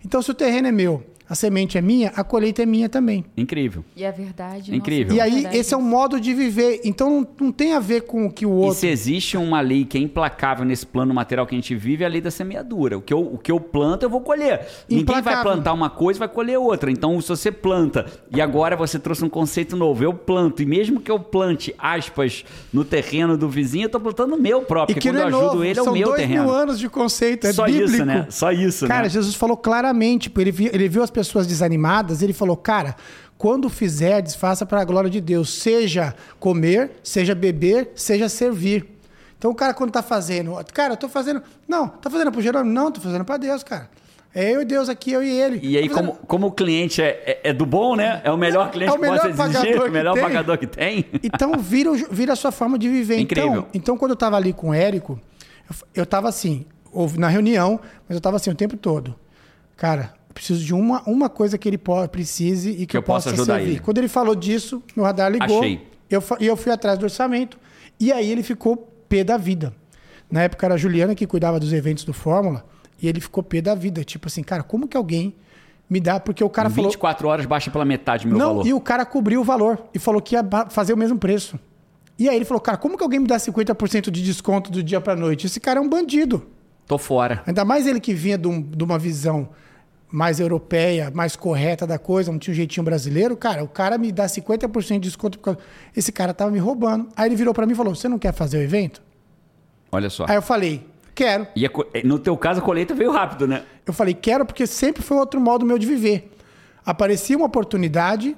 Então, se o terreno é meu, a semente é minha, a colheita é minha também. Incrível. E é verdade. É incrível. E nossa, aí, verdade esse é um modo de viver. Então, não, não tem a ver com o que o E outro. se existe uma lei que é implacável nesse plano material que a gente vive, é a lei da semeadura. O que eu, o que eu planto, eu vou colher. Ninguém vai Implacável. plantar uma coisa e vai colher outra. Então, se você planta, e agora você trouxe um conceito novo, eu planto, e mesmo que eu plante, aspas, no terreno do vizinho, eu tô plantando o meu próprio, E porque que quando não é eu ajudo novo. ele, é o meu dois terreno. mil anos de conceito. É Só bíblico. isso, né? Só isso, Cara, né? Jesus falou claramente, pô, ele viu, ele viu as pessoas desanimadas, ele falou, cara, quando fizerdes, faça para a glória de Deus, seja comer, seja beber, seja servir. Então o cara quando tá fazendo, cara, eu tô fazendo, não, tá fazendo pro Jerônimo? Não, tô fazendo para Deus, cara. É eu e Deus aqui, eu e ele. E aí, fazendo- como, como o cliente é, é, é do bom, né? É o melhor cliente É o que possa melhor exigir, o que melhor tem. pagador que tem. Então vira, o- vira a sua forma de viver. Incrível. Então, então, quando eu tava ali com o Érico, eu, f- eu tava assim, houve na reunião, mas eu tava assim o tempo todo. Cara, preciso de uma, uma coisa que ele precise e que, eu eu possa ajudar servir. ele. Quando ele falou disso, meu radar ligou. Achei. Eu, e eu fui atrás do orçamento. E aí ele ficou pé da vida. Na época era a Juliana que cuidava dos eventos do Fórmula. E ele ficou pé da vida. Tipo assim, cara, como que alguém me dá? Porque o cara Em falou. 24 horas baixa pela metade meu Não, valor. e o cara cobriu o valor e falou que ia fazer o mesmo preço. E aí ele falou, cara, como que alguém me dá 50% de desconto do dia pra noite? Esse cara é um bandido. Tô fora. Ainda mais ele que vinha de, um- de uma visão mais europeia, mais correta da coisa, não tinha um jeitinho brasileiro, cara, o cara me dá 50% de desconto porque esse cara tava me roubando. Aí ele virou pra mim e falou: "Você não quer fazer o evento?" Olha só. Aí eu falei: "Quero". E co- no teu caso, a colheita veio rápido, né? Eu falei: "Quero porque sempre foi outro modo meu de viver". Aparecia uma oportunidade,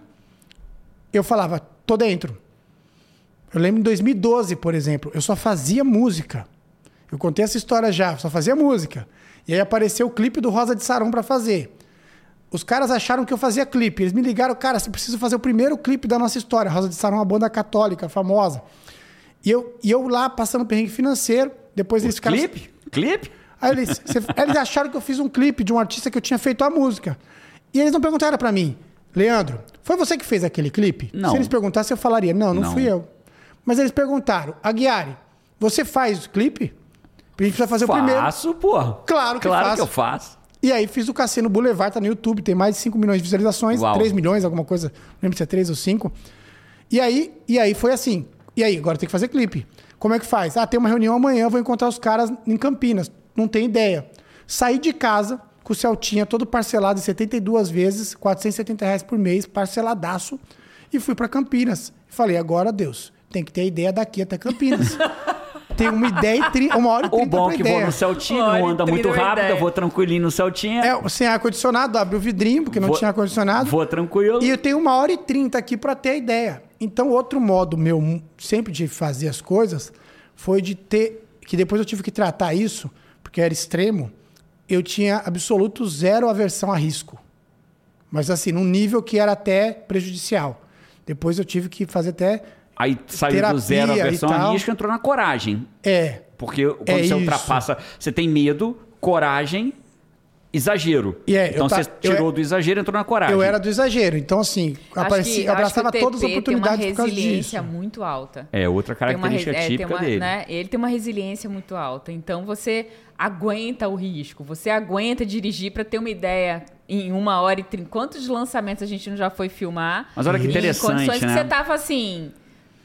eu falava: "Tô dentro". Eu lembro em 2012, por exemplo, eu só fazia música. Eu contei essa história já, só fazia música. E aí apareceu o clipe do Rosa de Saron pra fazer. Os caras acharam que eu fazia clipe. Eles me ligaram, cara, você precisa fazer o primeiro clipe da nossa história. Rosa de Saron é uma banda católica famosa. E eu, e eu lá passando perrengue financeiro. Depois eles ficaram. Clipe? Clipe? Aí eles, [laughs] eles acharam que eu fiz um clipe de um artista que eu tinha feito a música. E eles não perguntaram pra mim, Leandro, foi você que fez aquele clipe? Não. Se eles perguntassem, eu falaria, não, não, Não. fui eu. Mas eles perguntaram, Aguiari, você faz o clipe? A gente precisa fazer o primeiro. Faço, pô. Claro que claro faço. que eu faço. E aí fiz o Cassino Boulevard, tá no YouTube, tem mais de 5 milhões de visualizações, Uau. 3 milhões, alguma coisa, não lembro se é 3 ou 5. E aí, e aí foi assim. E aí, agora tem que fazer clipe. Como é que faz? Ah, tem uma reunião amanhã, vou encontrar os caras em Campinas. Não tem ideia. Saí de casa com o Celtinha todo parcelado em 72 vezes, 470 reais por mês, parceladaço, e fui pra Campinas. Falei, agora, Deus, tem que ter ideia daqui até Campinas. [laughs] tem uma ideia e tri, uma hora e O trinta bom pra é que vou ideia. no Celtinha, não anda muito rápido, ideia. eu vou tranquilinho no Celtinha. É, sem ar-condicionado, abre o vidrinho, porque não Vou- tinha ar-condicionado. Vou tranquilo. E eu tenho uma hora e trinta aqui para ter a ideia. Então, outro modo meu, mu- sempre de fazer as coisas, foi de ter. Que depois eu tive que tratar isso, porque era extremo. Eu tinha absoluto zero aversão a risco. Mas, assim, num nível que era até prejudicial. Depois eu tive que fazer até. Aí saiu do zero a versão a tal. risco entrou na coragem. É. Porque quando É você isso. ultrapassa, você tem medo, coragem, exagero. E é, eu então ta- você eu tirou é- do exagero e entrou na coragem. Eu era do exagero. Então, assim, Acho aparecia, que- eu abraçava acho que o todas as oportunidades tem por causa uma resiliência muito alta. É outra Tem uma característica res- é, tem típica uma- dele. né, Ele tem uma resiliência muito alta. Então você aguenta o risco, você aguenta dirigir para ter uma ideia em uma hora e trinta. Quantos lançamentos a gente não já foi filmar? Mas olha que em interessante, condições né? que você tava assim.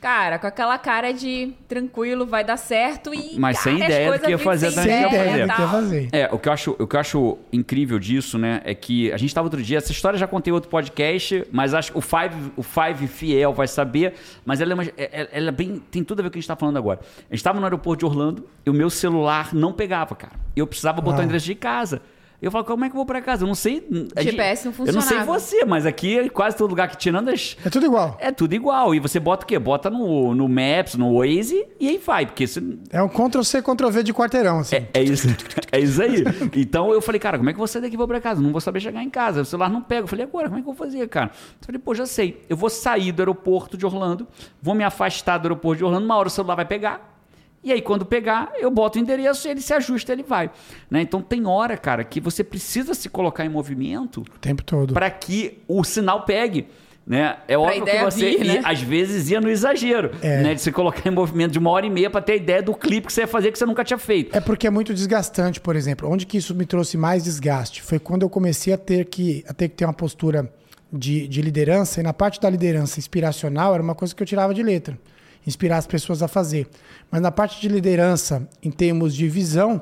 Cara, com aquela cara de tranquilo, vai dar certo e. Mas sem cara, ideia do que ia fazer sem também, Sem ideia ideia do que ia fazer. É, o que, eu acho, o que eu acho incrível disso, né, é que a gente tava outro dia, essa história eu já contei em outro podcast, mas acho que o Five, o Five Fiel vai saber, mas ela é, uma- é- ela é bem, tem tudo a ver com o que a gente tá falando agora. A gente tava no aeroporto de Orlando e o meu celular não pegava, cara. Eu precisava botar o Uau. endereço de casa. Eu falo, como é que eu vou pra casa? Eu não sei. a gente- GPS não Eu não sei você, mas aqui, quase todo lugar que tirando as, É tudo igual. é tudo igual. E você bota o quê? Bota no, no Maps, no Waze e aí vai. Porque você, É um Ctrl-C, Ctrl-V de quarteirão, assim. é, é isso, [laughs] é isso aí. Então eu falei, cara, como é que eu vou sair daqui e vou pra casa? Não vou saber chegar em casa. O celular não pega. Eu falei, agora, como é que eu vou fazer, cara? Eu falei, pô, já sei. Eu vou sair do aeroporto de Orlando, vou me afastar do aeroporto de Orlando, uma hora o celular vai pegar. E aí, quando pegar, eu boto o endereço, ele se ajusta, ele vai. Né? Então tem hora, cara, que você precisa se colocar em movimento O tempo todo. para que o sinal pegue. Né? É óbvio que você, vir, né? ia- às vezes, ia no exagero, É. né? De se colocar em movimento de uma hora e meia para ter a ideia do clipe que você ia fazer que você nunca tinha feito. É porque é muito desgastante, por exemplo. Onde que isso me trouxe mais desgaste? Foi quando eu comecei a ter que, a ter, que ter uma postura de, de liderança, e na parte da liderança inspiracional era uma coisa que eu tirava de letra. Inspirar as pessoas a fazer. Mas na parte de liderança, em termos de visão,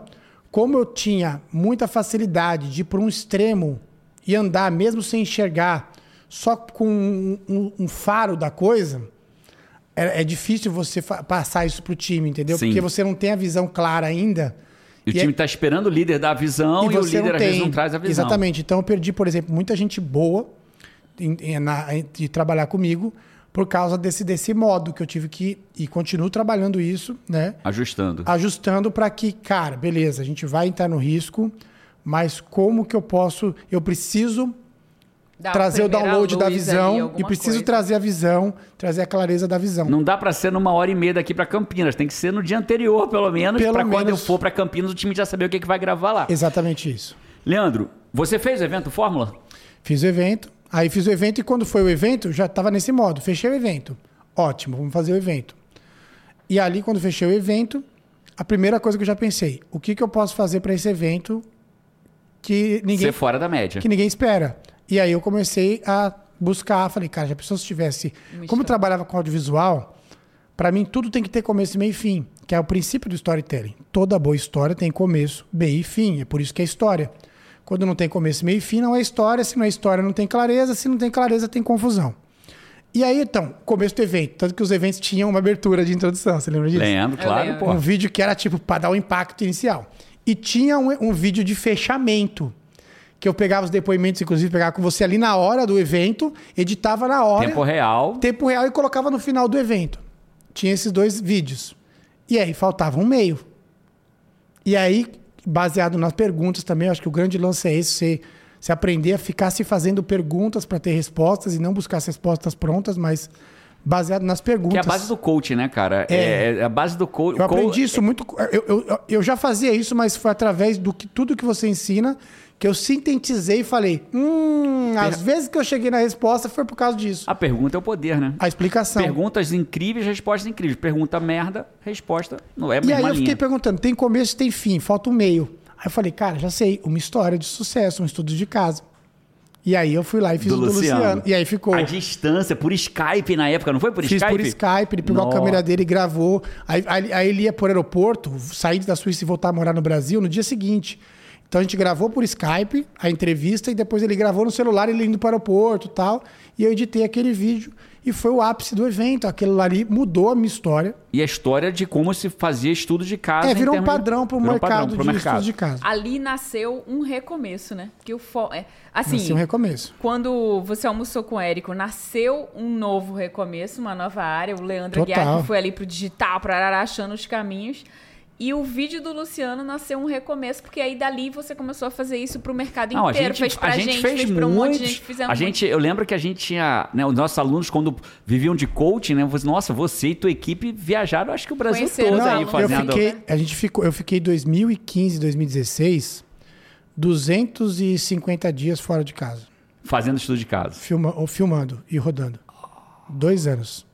como eu tinha muita facilidade de ir para um extremo e andar, mesmo sem enxergar, só com um, um- um faro da coisa, é, é difícil você passar isso pro time, entendeu? Sim. Porque você não tem a visão clara ainda. E o E time é- está esperando o líder dar a visão e, o você líder às vezes não traz a visão. Exatamente. Então eu perdi, por exemplo, muita gente boa de trabalhar comigo por causa desse, desse modo que eu tive que. E continuo trabalhando isso, né? Ajustando. Ajustando para que, cara, beleza, a gente vai entrar no risco, mas como que eu posso. Eu preciso Dá trazer o download da visão e preciso coisa. trazer a visão, trazer a clareza da visão. Não dá para ser numa hora e meia daqui para Campinas. Tem que ser no dia anterior, pelo menos, para quando eu menos. for para Campinas o time já saber o que, que vai gravar lá. Exatamente isso. Leandro, você fez o evento Fórmula? Fiz o evento. Aí fiz o evento e quando foi o evento, já estava nesse modo. Fechei o evento. Ótimo, vamos fazer o evento. E ali, quando fechei o evento, a primeira coisa que eu já pensei, o que, que eu posso fazer para esse evento que ninguém, Ser fora da média. que ninguém espera? E aí eu comecei a buscar, falei, cara, já pensou se tivesse... Como eu trabalhava com audiovisual, para mim tudo tem que ter começo, meio e fim, que é o princípio do storytelling. Toda boa história tem começo, meio e fim, é por isso que é história. Quando não tem começo, meio e fim, não é história. Se não é história, não tem clareza. Se não tem clareza, tem confusão. E aí, então, começo do evento. Tanto que os eventos tinham uma abertura de introdução. Você lembra disso? Lembro, claro, lembro. pô. Um vídeo que era tipo para dar o impacto inicial. E tinha um, um vídeo de fechamento. Que eu pegava os depoimentos, inclusive, pegava com você ali na hora do evento, editava na hora Tempo real. tempo real e colocava no final do evento. Tinha esses dois vídeos. E aí faltava um meio. E aí, baseado nas perguntas também, acho que o grande lance é esse, você, você aprender a ficar se fazendo perguntas para ter respostas e não buscar as respostas prontas, mas baseado nas perguntas. Que é a base do coach, né, cara? É, é a base do coach. Eu aprendi isso muito. Eu, eu, eu já fazia isso, mas foi através do que tudo que você ensina que eu sintetizei e falei: hum, às vezes que eu cheguei na resposta foi por causa disso. A pergunta é o poder, né? A explicação. Perguntas incríveis, respostas incríveis. Pergunta merda, resposta não é E aí eu linha. fiquei perguntando: tem começo e tem fim, falta o meio. Aí eu falei: cara, já sei, uma história de sucesso, um estudo de caso. E aí eu fui lá e fiz Do o do Luciano. Luciano. E aí ficou. A distância, por Skype na época, não foi por Fiz Skype? por Skype, ele pegou Nossa. a câmera dele e gravou. Aí, aí- aí ele ia pro aeroporto, sair da Suíça e voltar a morar no Brasil no dia seguinte. Então a gente gravou por Skype a entrevista e depois ele gravou no celular ele indo para o aeroporto e tal. E eu editei aquele vídeo e foi o ápice do evento. Aquilo ali mudou a minha história. E a história de como se fazia estudo de casa. é, em virou um padrão para o um mercado padrão pro de mercado. estudos de casa. Ali nasceu um recomeço, né? Que o fo... é, assim, Assim, um recomeço. quando você almoçou com o Érico, nasceu um novo recomeço, uma nova área. O Leandro Total. Aguiar foi ali pro digital, para Arará, achando os caminhos. E o vídeo do Luciano nasceu um recomeço, porque aí dali você começou a fazer isso pro mercado Não, a inteiro. gente, fez pra a gente, fez, pra um monte de gente, fizemos a gente, eu lembro que a gente tinha, né, os nossos alunos quando viviam de coaching, né, você, nossa, você e tua equipe viajaram, acho que o Brasil Conheceram todo aí alunos. eu fazendo. fiquei, a gente ficou, eu fiquei 2015, 2016, 250 dias fora de casa. Fazendo estudo de casa. Filma, ou filmando e rodando. Dois anos.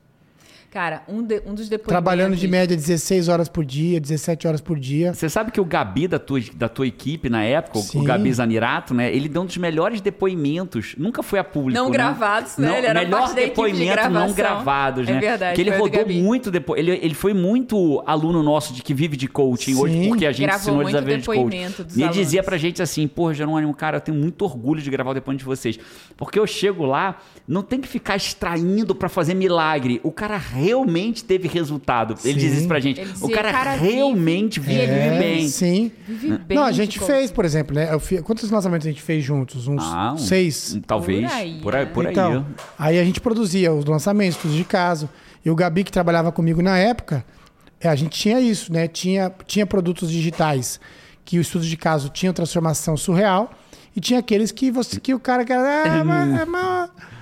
Cara, um, de- um dos depoimentos... Trabalhando de média 16 horas por dia, 17 horas por dia. Você sabe que o Gabi da tua, da tua equipe na época, o- Sim. o Gabi Zanirato, né? Ele deu um dos melhores depoimentos. Nunca foi a público. Não né? gravados, né? Não, Ele era melhor parte da equipe de depoimento não gravados, É né? verdade, Que ele rodou muito depois. Ele, ele foi muito aluno nosso de que vive de coaching hoje, Sim. porque a gente Gravou ensinou eles a muito viver de coaching. depoimento dos E ele dizia pra gente assim: Pô, Jerônimo, cara, eu tenho muito orgulho de gravar o depoimento de vocês. Porque eu chego lá, não tem que ficar extraindo pra fazer milagre. O cara realmente teve resultado. Ele Sim. diz isso pra gente. Ele o dizia, cara, "Cara, vive- realmente vive, É, bem. Sim. Vive bem Não, a gente fez, por exemplo, né? eu fi- Quantos lançamentos a gente fez juntos? Uns Ah, um- seis. um- talvez. Por aí, Por aí, né? por aí. então, aí a gente produzia os lançamentos, tudo de caso. E o Gabi, que trabalhava comigo na época, é, a gente tinha isso, né? Tinha, tinha produtos digitais que o estudo de caso tinha transformação surreal. E tinha aqueles que, você, que o cara que era. Ah, mas, é [laughs]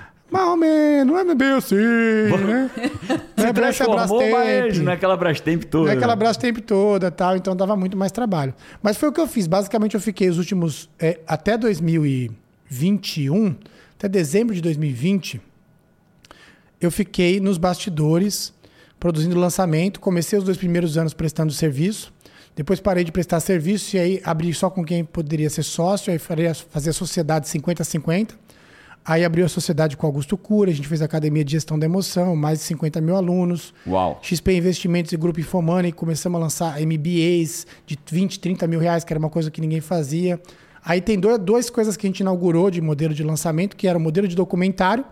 menos, não é bem assim, né? [laughs] Não Se é pra essa transformou, Brastemp. mas naquela Brastemp toda. Não é aquela braço tempo toda tal, então dava muito mais trabalho. Mas foi o que eu fiz. Basicamente, eu fiquei os últimos. é, até 2021, até dezembro de 2020, eu fiquei nos bastidores, produzindo lançamento. Comecei os dois primeiros anos prestando serviço. Depois parei de prestar serviço e aí abri só com quem poderia ser sócio. Aí farei a- fazer a sociedade 50-50. Aí abriu a sociedade com Augusto Cura, a gente fez a Academia de Gestão da Emoção, mais de 50 mil alunos. Uau. XP Investimentos e Grupo Infomoney, começamos a lançar MBAs de 20, 30 mil reais, que era uma coisa que ninguém fazia. Aí tem duas coisas que a gente inaugurou de modelo de lançamento, que era o modelo de documentário,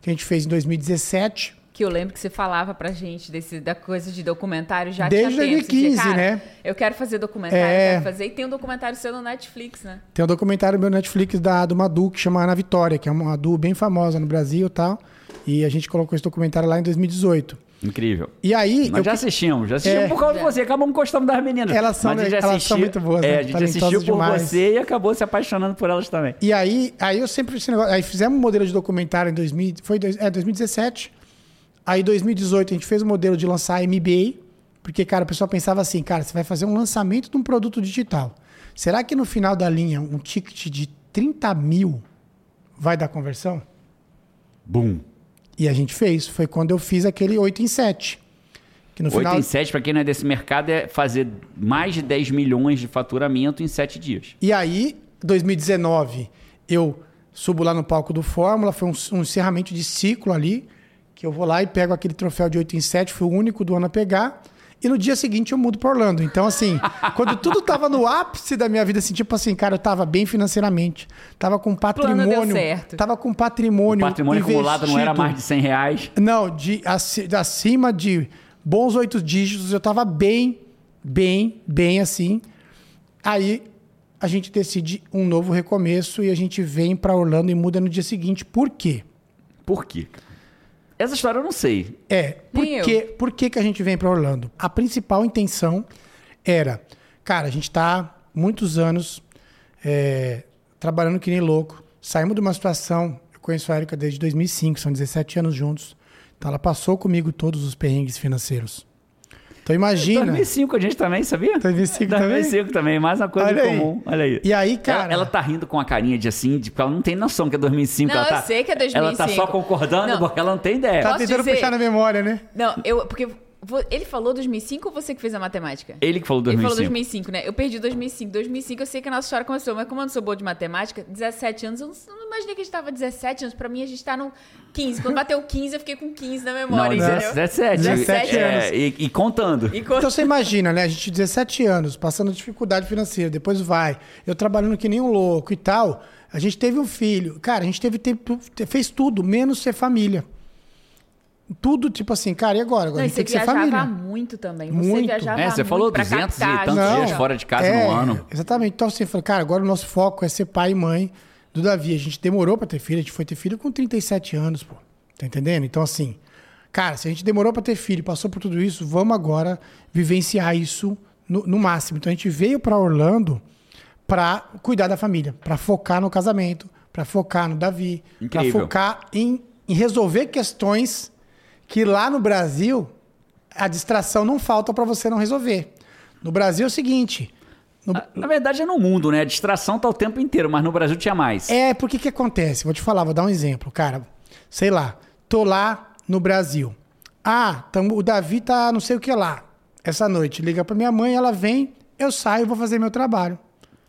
que a gente fez em 2017. Que eu lembro que você falava pra gente desse, da coisa de documentário já Desde tinha tempo. Você dizia, 2015, "Cara, né? Eu quero fazer documentário, É. quero fazer. E tem um documentário seu no Netflix, né? Tem um documentário meu Netflix da, de uma duo que chama Ana Vitória, que é uma duo bem famosa no Brasil e tal. E a gente colocou esse documentário lá em 2018. Incrível. E aí. Nós eu já assistimos, já assistimos É. por causa de você. Acabamos gostando das meninas. Elas são- elas são assistiu- muito boas, né? É, a gente assistiu por demais. você e acabou se apaixonando por elas também. E aí, aí eu sempre esse negócio, aí fizemos um modelo de documentário em 2000, foi dois- é, 2017. Aí em 2018 a gente fez o modelo de lançar MBA, porque cara, o pessoal pensava assim, cara, você vai fazer um lançamento de um produto digital. Será que no final da linha um ticket de 30 mil vai dar conversão? Bum. E a gente fez. Foi quando eu fiz aquele 8 em 7. Que no 8 final em 7, pra quem não é desse mercado, é fazer mais de 10 milhões de faturamento em 7 dias. E aí, 2019, eu subo lá no palco do Fórmula, foi um, um encerramento de ciclo ali, que eu vou lá e pego aquele troféu de 8 em 7, fui o único do ano a pegar. E no dia seguinte eu mudo para Orlando. Então, assim, [laughs] quando tudo tava no ápice da minha vida, assim, tipo assim, cara, eu tava bem financeiramente. Tava com patrimônio. deu certo. Tava com patrimônio. O patrimônio acumulado não era investido. mais de 100 reais. Não, de acima de bons oito dígitos, eu tava bem, bem, bem assim. Aí a gente decide um novo recomeço e a gente vem para Orlando e muda no dia seguinte. Por quê? Por quê? Essa história eu não sei. É, por, quê, por que, que a gente vem para Orlando? A principal intenção era, cara, a gente tá muitos anos é, trabalhando que nem louco. Saímos de uma situação, eu conheço a Erika desde 2005, são 17 anos juntos. Então ela passou comigo todos os perrengues financeiros. Então imagina. 2005 a gente também, sabia? 2005 também? 2005 também, mais uma coisa Olha comum. Olha aí. E aí, cara. Ela, ela tá rindo com a carinha de assim, de, porque ela não tem noção que é 2005. Não, ela eu tá, sei que é Ela tá 2005. só concordando Não. porque ela não tem ideia. Tá Posso tentando dizer- puxar na memória, né? Não, eu. Porque ele falou 2005 ou você que fez a matemática? Ele que falou Ele 2005. falou 2005, né? Eu perdi 2005. 2005 eu sei que a nossa história começou, mas como eu não sou boa de matemática, 17 anos, eu não, não imaginei que a gente tava 17 anos. Pra mim, a gente tá no 15. Quando bateu 15, eu fiquei com 15 na Não, memória, entendeu? 17. 17 é, anos. E, e contando. E quando- Então você imagina, né? A gente 17 anos, passando dificuldade financeira, depois vai, eu trabalhando que nem um louco e tal. A gente teve um filho. Cara, a gente teve tempo, fez tudo, menos ser família. Tudo tipo assim, cara, e agora? Agora Não, a e gente você tem que ser viajava família. muito também. Você Muito. viajava É, você muito falou pra 200 e tantos gente. dias fora de casa É, no ano. Exatamente. Então assim, eu falei, cara, agora o nosso foco é ser pai e mãe do Davi. A gente demorou pra ter filho, a gente foi ter filho com 37 anos, pô. Tá entendendo? Então assim, cara, se a gente demorou pra ter filho, passou por tudo isso, vamos agora vivenciar isso no, no máximo. Então a gente veio pra Orlando pra cuidar da família, pra focar no casamento, pra focar no Davi, pra Incrível. focar em, em resolver questões que lá no Brasil a distração não falta pra você não resolver. No Brasil é o seguinte, no- Na- Na verdade é no mundo, né? A distração tá o tempo inteiro, mas no Brasil tinha mais. É, porque que acontece? Vou te falar, vou dar um exemplo, cara. Sei lá, tô lá no Brasil. Ah, tamo, o Davi tá não sei o que lá. Essa noite, liga pra minha mãe, ela vem, eu saio, vou fazer meu trabalho.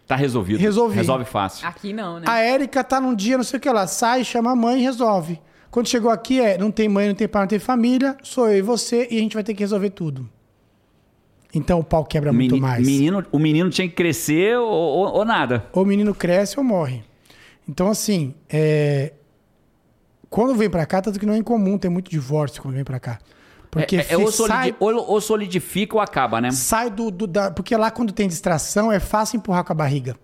Tá resolvido. Resolvi. Resolve fácil. Aqui não, né? A Érica tá num dia, não sei o que lá, sai, chama a mãe e resolve. Quando chegou aqui, é, não tem mãe, não tem pai, não tem família, sou eu e você, e a gente vai ter que resolver tudo. Então o pau quebra muito meni- mais. menino, o menino tinha que crescer ou, ou- ou nada. ou o menino cresce ou morre. Então, assim, é, quando vem pra cá, tanto que não é incomum ter muito divórcio quando vem pra cá. Porque é, é ou, solidi- sai, ou solidifica ou acaba, né? sai do, do- da, Porque lá, quando tem distração, é fácil empurrar com a barriga.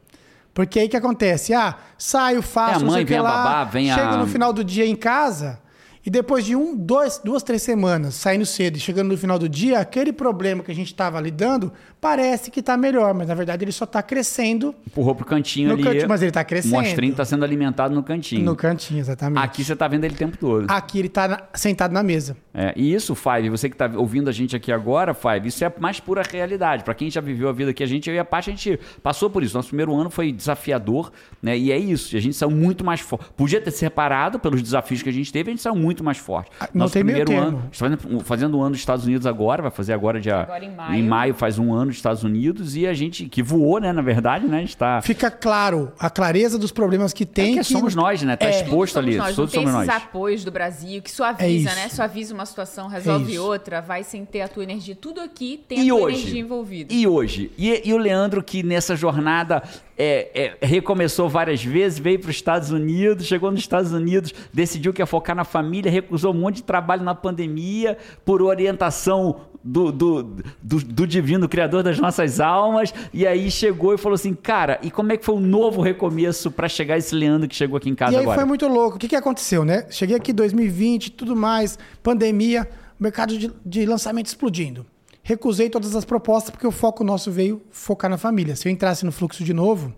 Porque aí que acontece? Ah, saio, faço, É, a não mãe sei o que vem a lá, babá, vem a- chego no final do dia em casa e depois de um, dois, duas, três semanas saindo cedo e chegando no final do dia, aquele problema que a gente estava lidando parece que está melhor, mas na verdade ele só está crescendo Empurrou pro cantinho ali. cantinho, mas ele está O crescendo. mostrinho tá sendo alimentado no cantinho. No cantinho, exatamente. Aqui você tá vendo ele o tempo todo. Aqui ele tá na- sentado na mesa. É, e isso, Five, você que tá ouvindo a gente aqui agora, Five, isso é a mais pura realidade. Pra quem já viveu a vida aqui, a gente, eu e a Paty, a gente passou por isso. Nosso primeiro ano foi desafiador, né? E é isso. A gente saiu muito mais forte. Podia ter se separado pelos desafios que a gente teve, a gente saiu muito mais forte. Ah, não tem meio primeiro termo. ano. A gente tá fazendo, fazendo um ano dos Estados Unidos agora, vai fazer agora dia. Agora em maio. Em maio faz um ano dos Estados Unidos e a gente, que voou, né? Na verdade, né? A gente tá. Fica claro a clareza dos problemas que tem. É que que somos nós, né? Tá É. exposto Somos ali. nós, Todos não tem somos esses nós. apoios do Brasil que É suaviza, isso. né? Suaviza uma situação, resolve isso. outra, vai sem ter a tua energia. Tudo aqui tem E a tua hoje? energia envolvida. E hoje? E, e o Leandro, que nessa jornada é, é, recomeçou várias vezes, veio para os Estados Unidos, chegou nos Estados Unidos, decidiu que ia focar na família, recusou um monte de trabalho na pandemia, por orientação do, do, do, do divino criador das nossas almas, e aí chegou e falou assim, cara, e como é que foi o novo recomeço para chegar esse Leandro que chegou aqui em casa E aí agora? foi muito louco. O que, que aconteceu, né? Cheguei aqui em 2020, tudo mais, pandemia, mercado de, de lançamento explodindo. Recusei todas as propostas porque o foco nosso veio focar na família. Se eu entrasse no fluxo de novo,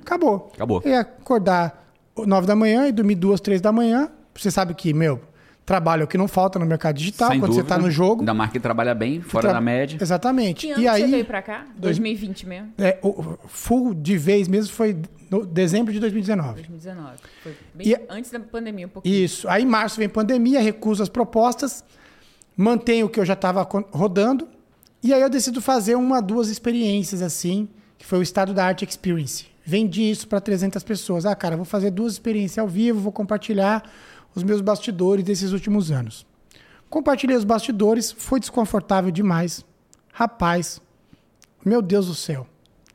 acabou. Acabou. Eu ia acordar 9 da manhã e dormir duas, três da manhã. Você sabe que, meu, trabalho é o que não falta no mercado digital, Sem quando você dúvida. tá no jogo. Da marca que trabalha bem, fora Tra- da média. Exatamente. Que ano E aí, você veio pra cá? 2020 mesmo? é, o full de vez mesmo foi no dezembro de 2019. 2019. Foi bem E- antes da pandemia, um pouquinho. Isso. Aí em março vem pandemia, recuso as propostas, mantenho o que eu já estava rodando, e aí eu decido fazer uma, duas experiências assim, que foi o Estado da Arte Experience. Vendi isso para 300 pessoas. Ah, cara, vou fazer duas experiências ao vivo, vou compartilhar os meus bastidores desses últimos anos. Compartilhei os bastidores, foi desconfortável demais. Rapaz, meu Deus do céu.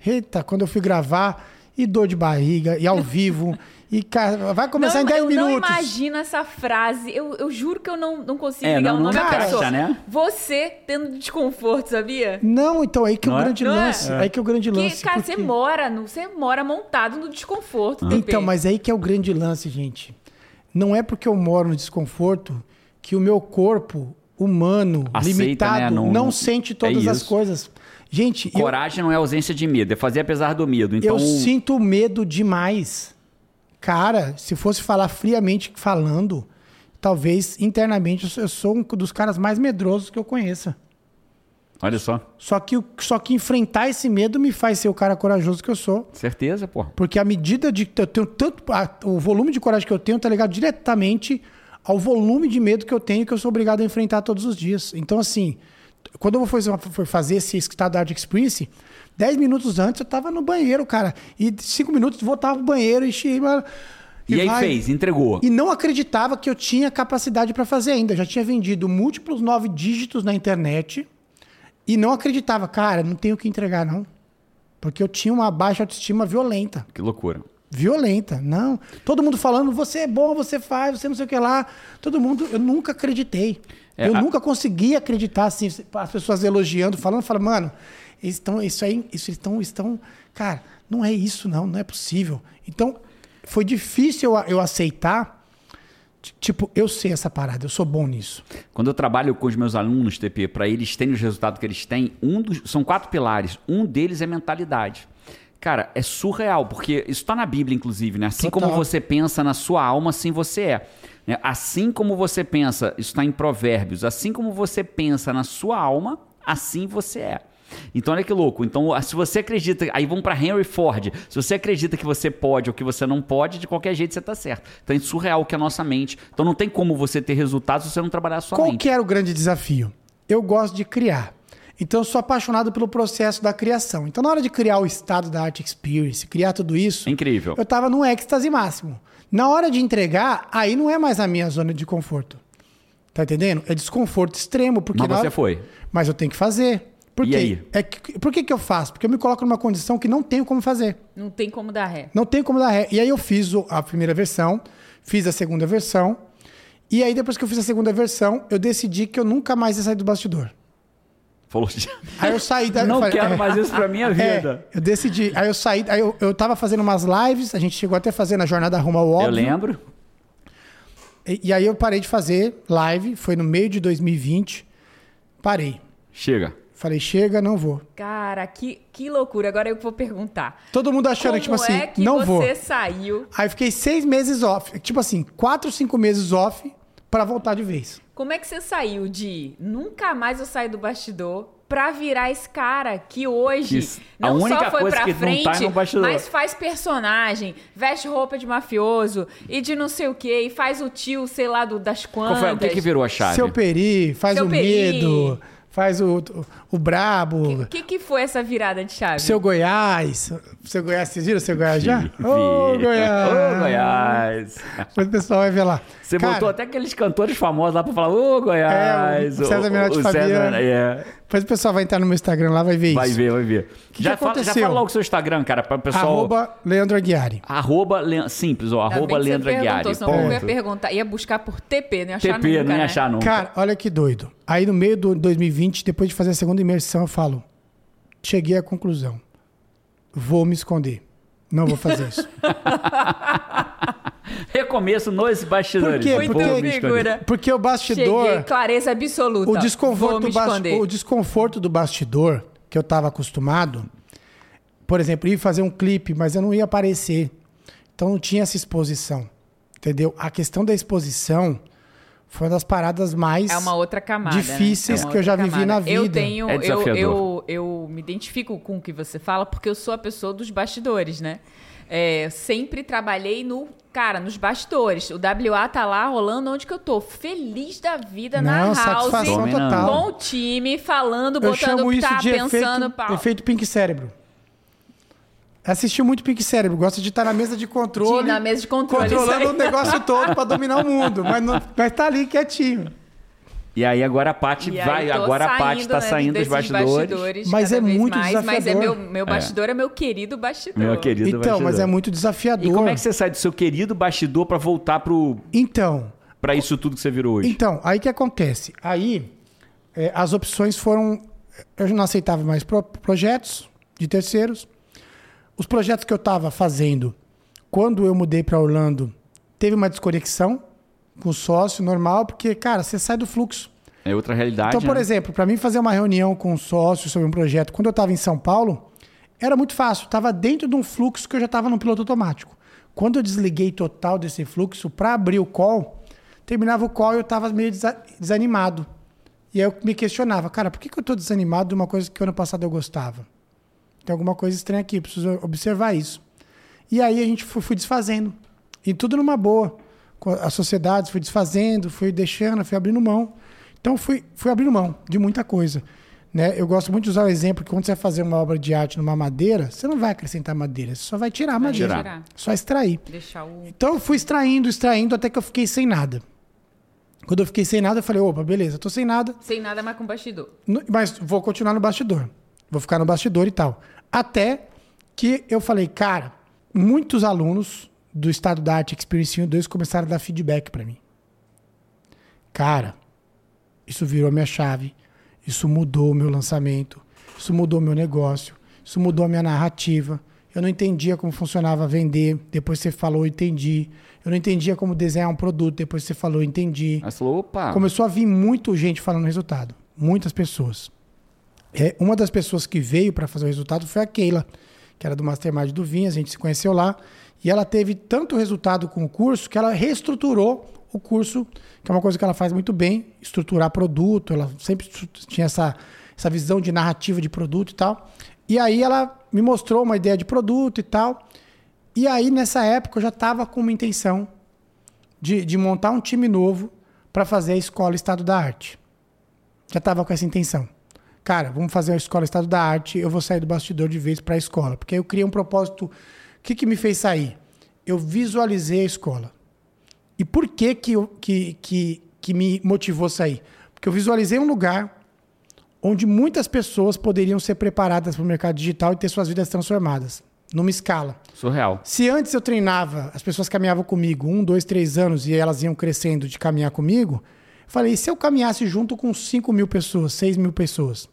Eita, quando eu fui gravar, e dor de barriga, e ao vivo, e cara, vai começar não, em 10 eu minutos. não imagino essa frase. Eu, eu juro que eu não, não consigo É, ligar não- o nome não da pessoa. né? Você tendo desconforto, sabia? Não, então aí que é o Não é? grande Não é? lance. Aí que é o grande Porque, lance. cara, porque- você mora, no, você mora montado no desconforto. TP. Então, mas aí que é o grande lance, gente. Não é porque eu moro no desconforto que o meu corpo humano, Aceita, limitado, né? não, Não- não- sente é todas as isso. coisas. Gente, eu, Coragem não é ausência de medo, é fazer apesar do medo. Então, eu sinto medo demais. Cara, se fosse falar friamente falando, talvez internamente eu sou- um dos caras mais medrosos que eu conheça. Olha só. Só que, só que enfrentar esse medo me faz ser o cara corajoso que eu sou. Certeza, pô. Porque a medida de que eu tenho tanto. a- o volume de coragem que eu tenho tá ligado diretamente ao volume de medo que eu tenho que eu sou obrigado a enfrentar todos os dias. Então, assim, quando eu vou fazer, fazer esse Estado Art Experience, 10 minutos antes eu tava no banheiro, cara. E 5 minutos voltava pro banheiro e. e, E, aí vai. fez, entregou. E não acreditava que eu tinha capacidade para fazer ainda. Já tinha vendido múltiplos nove dígitos na internet e não acreditava, cara, não tenho o que entregar, não. Porque eu tinha uma baixa autoestima violenta. Que loucura. Violenta, não. Todo mundo falando, você é bom, você faz, você não sei o que lá. Todo mundo, eu nunca acreditei. É, eu a- nunca consegui acreditar, assim, as pessoas elogiando, falando, falando, mano, eles estão, isso aí, isso estão, estão, cara, não é isso, não, não é possível. Então, foi difícil eu, eu aceitar, tipo, eu sei essa parada, eu sou bom nisso. Quando eu trabalho com os meus alunos, TP, para eles terem os resultados que eles têm, um dos, são quatro pilares. Um deles é mentalidade. Cara, é surreal, porque isso está na Bíblia, inclusive, né? Assim Total. como você pensa na sua alma, assim você é. Né? Assim como você pensa, isso está em Provérbios, assim como você pensa na sua alma, assim você é. Então olha que louco. Então, se você acredita, aí vamos para Henry Ford. Se você acredita que você pode ou que você não pode, de qualquer jeito você está certo. Então é surreal que é a nossa mente. Então não tem como você ter resultados se você não trabalhar a sua Qual mente. que era o grande desafio? Eu gosto de criar. Então, eu sou apaixonado pelo processo da criação. Então, na hora de criar o estado da Art Experience, criar tudo isso, incrível. eu tava num êxtase máximo. Na hora de entregar, aí não é mais a minha zona de conforto. Tá entendendo? É desconforto extremo. Porque Mas você hora- foi. Mas eu tenho que fazer. Por E quê? aí? É que- por que, que eu faço? Porque eu me coloco numa condição que não tenho como fazer. Não tem como dar ré. Não tem como dar ré. E aí eu fiz a primeira versão, fiz a segunda versão. E aí, depois que eu fiz a segunda versão, eu decidi que eu nunca mais ia sair do bastidor. Falou. [laughs] Aí eu saí da. Não eu falei, quero é, mais isso pra minha [laughs] vida. É, eu decidi. Aí eu saí. Aí eu, eu tava fazendo umas lives, a gente chegou até a fazer na jornada rumo ao óbvio. Eu lembro. E, e aí eu parei de fazer live, foi no meio de 2020. Parei. Chega. Falei, chega, não vou. Cara, que, que loucura. Agora eu vou perguntar. Todo mundo achando, Como tipo assim, é que não você vou. saiu? Aí fiquei seis meses off. Tipo assim, quatro, cinco meses off pra voltar de vez. Como é que você saiu de nunca mais eu saio do bastidor pra virar esse cara que hoje Isso. A não única só foi coisa pra que não tá frente, no bastidor. mas faz personagem, veste roupa de mafioso e de não sei o quê, e faz o tio, sei lá, do, das Qual quantas. foi, o que, que virou a chave? Seu Peri, faz Seu o Peri. medo, faz o, o, brabo. O que, que foi essa virada de chave? Seu Goiás. Seu Goiás, vocês viram seu Goiás já? Ô, Goiás! Ô, Goiás. Depois o pessoal vai ver lá. Você Cara, botou até aqueles cantores famosos lá pra falar, ô, Goiás. É, o César Menotti o Fabiano. É. Depois o pessoal vai entrar no meu Instagram lá, vai ver Vai isso. ver, vai ver. que já, fala, já fala logo o seu Instagram, cara, para o pessoal... Arroba Leandro Aguiari. Arroba Le- simples, ó, arroba que você Leandro Aguiari. senão eu ia Ponto. perguntar, ia buscar por TP, não ia achar TP, nunca, não ia né? achar nunca. Cara, olha que doido. Aí no meio do 2020, depois de fazer a segunda imersão, eu falo: cheguei à conclusão. Vou me esconder. Não vou fazer isso. [laughs] Recomeço nos bastidores. Por quê? Muito Porque- figura. Porque o bastidor. Cheguei, clareza absoluta. o Vou desconforto, o desconforto do bastidor que eu estava acostumado, por exemplo, ir fazer um clipe, mas eu não ia aparecer. Então não tinha essa exposição. Entendeu? A questão da exposição foi uma das paradas mais É uma outra camada. difíceis né? É uma que eu já outra vivi na vida. Eu tenho. É eu, eu, eu me identifico com o que você fala porque eu sou a pessoa dos bastidores, né? É, sempre trabalhei no. Cara, nos bastidores. O WA tá lá rolando onde que eu tô. Feliz da vida na Não, house. satisfação Dominando. total. Com o time, falando, Eu botando chamo o que isso tá de pensando. efeito, pau. efeito Pink Cérebro. Assistiu muito Pink Cérebro, gosta de estar na mesa de controle. De na mesa de controle, Controlando o negócio todo pra dominar o mundo. Mas, não, mas tá ali quietinho. E aí agora a Paty vai, agora a Paty saindo, tá né, saindo dos desses bastidores. Mas é muito mais, Mas é desafiador. meu, meu bastidor é. meu querido bastidor. Meu querido Então, bastidor. mas é muito desafiador. E como é que você sai do seu querido bastidor pra voltar pro, Então, pra isso tudo que você virou hoje? então, aí que acontece? Aí, é, as opções foram... Eu não aceitava mais pro- projetos de terceiros. Os projetos que eu estava fazendo, quando eu mudei para Orlando, teve uma desconexão com o sócio normal, porque, cara, você sai do fluxo. É outra realidade, Então, por né? exemplo, para mim fazer uma reunião com um sócio sobre um projeto, quando eu estava em São Paulo, era muito fácil. Estava dentro de um fluxo que eu já estava no piloto automático. Quando eu desliguei total desse fluxo, para abrir o call, terminava o call e eu tava meio desa- desanimado. E aí eu me questionava, cara, por que, que eu tô desanimado de uma coisa que ano passado eu gostava? Tem alguma coisa estranha aqui, preciso observar isso. E aí a gente foi, fui desfazendo. E tudo numa boa. Com a sociedade fui desfazendo, fui deixando, fui abrindo mão. Então fui, fui abrindo mão de muita coisa. Né? Eu gosto muito de usar o exemplo que quando você vai fazer uma obra de arte numa madeira, você não vai acrescentar madeira, você só vai tirar a madeira. tirar. Só extrair. O. Então eu fui extraindo, extraindo, até que eu fiquei sem nada. Quando eu fiquei sem nada, eu falei, opa, beleza, tô sem nada, Sem nada mais com bastidor. mas vou continuar no bastidor. Vou ficar no bastidor e tal. Até que eu falei, cara, muitos alunos do Estado da Arte Experience 1 e 2 começaram a dar feedback pra mim. Cara, isso virou minha chave. Isso mudou o meu lançamento. Isso mudou o meu negócio. Isso mudou a minha narrativa. Eu não entendia como funcionava vender. Depois você falou, entendi. Eu não entendia como desenhar um produto. Depois você falou, entendi. Aí você falou, opa, Começou a vir muita gente falando resultado. Muitas pessoas. É, uma das pessoas que veio para fazer o resultado foi a Keila, que era do Mastermind do Vinhas, a gente se conheceu lá. E ela teve tanto resultado com o curso que ela reestruturou o curso, que é uma coisa que ela faz muito bem, estruturar produto. Ela sempre tinha essa, essa visão de narrativa de produto e tal. E aí ela me mostrou uma ideia de produto e tal. E aí, nessa época, eu já estava com uma intenção de, de montar um time novo para fazer a Escola Estado da Arte. Já estava com essa intenção. Cara, vamos fazer a Escola Estado da Arte, eu vou sair do bastidor de vez para a escola. Porque aí eu criei um propósito. O que, que me fez sair? Eu visualizei a escola. E por que, que, eu- que, que, que me motivou a sair? Porque eu visualizei um lugar onde muitas pessoas poderiam ser preparadas para o mercado digital e ter suas vidas transformadas, numa escala. surreal. Se antes eu treinava, as pessoas caminhavam comigo um, dois, três anos e elas iam crescendo de caminhar comigo, falei, e se eu caminhasse junto com 5 mil pessoas, 6 mil pessoas?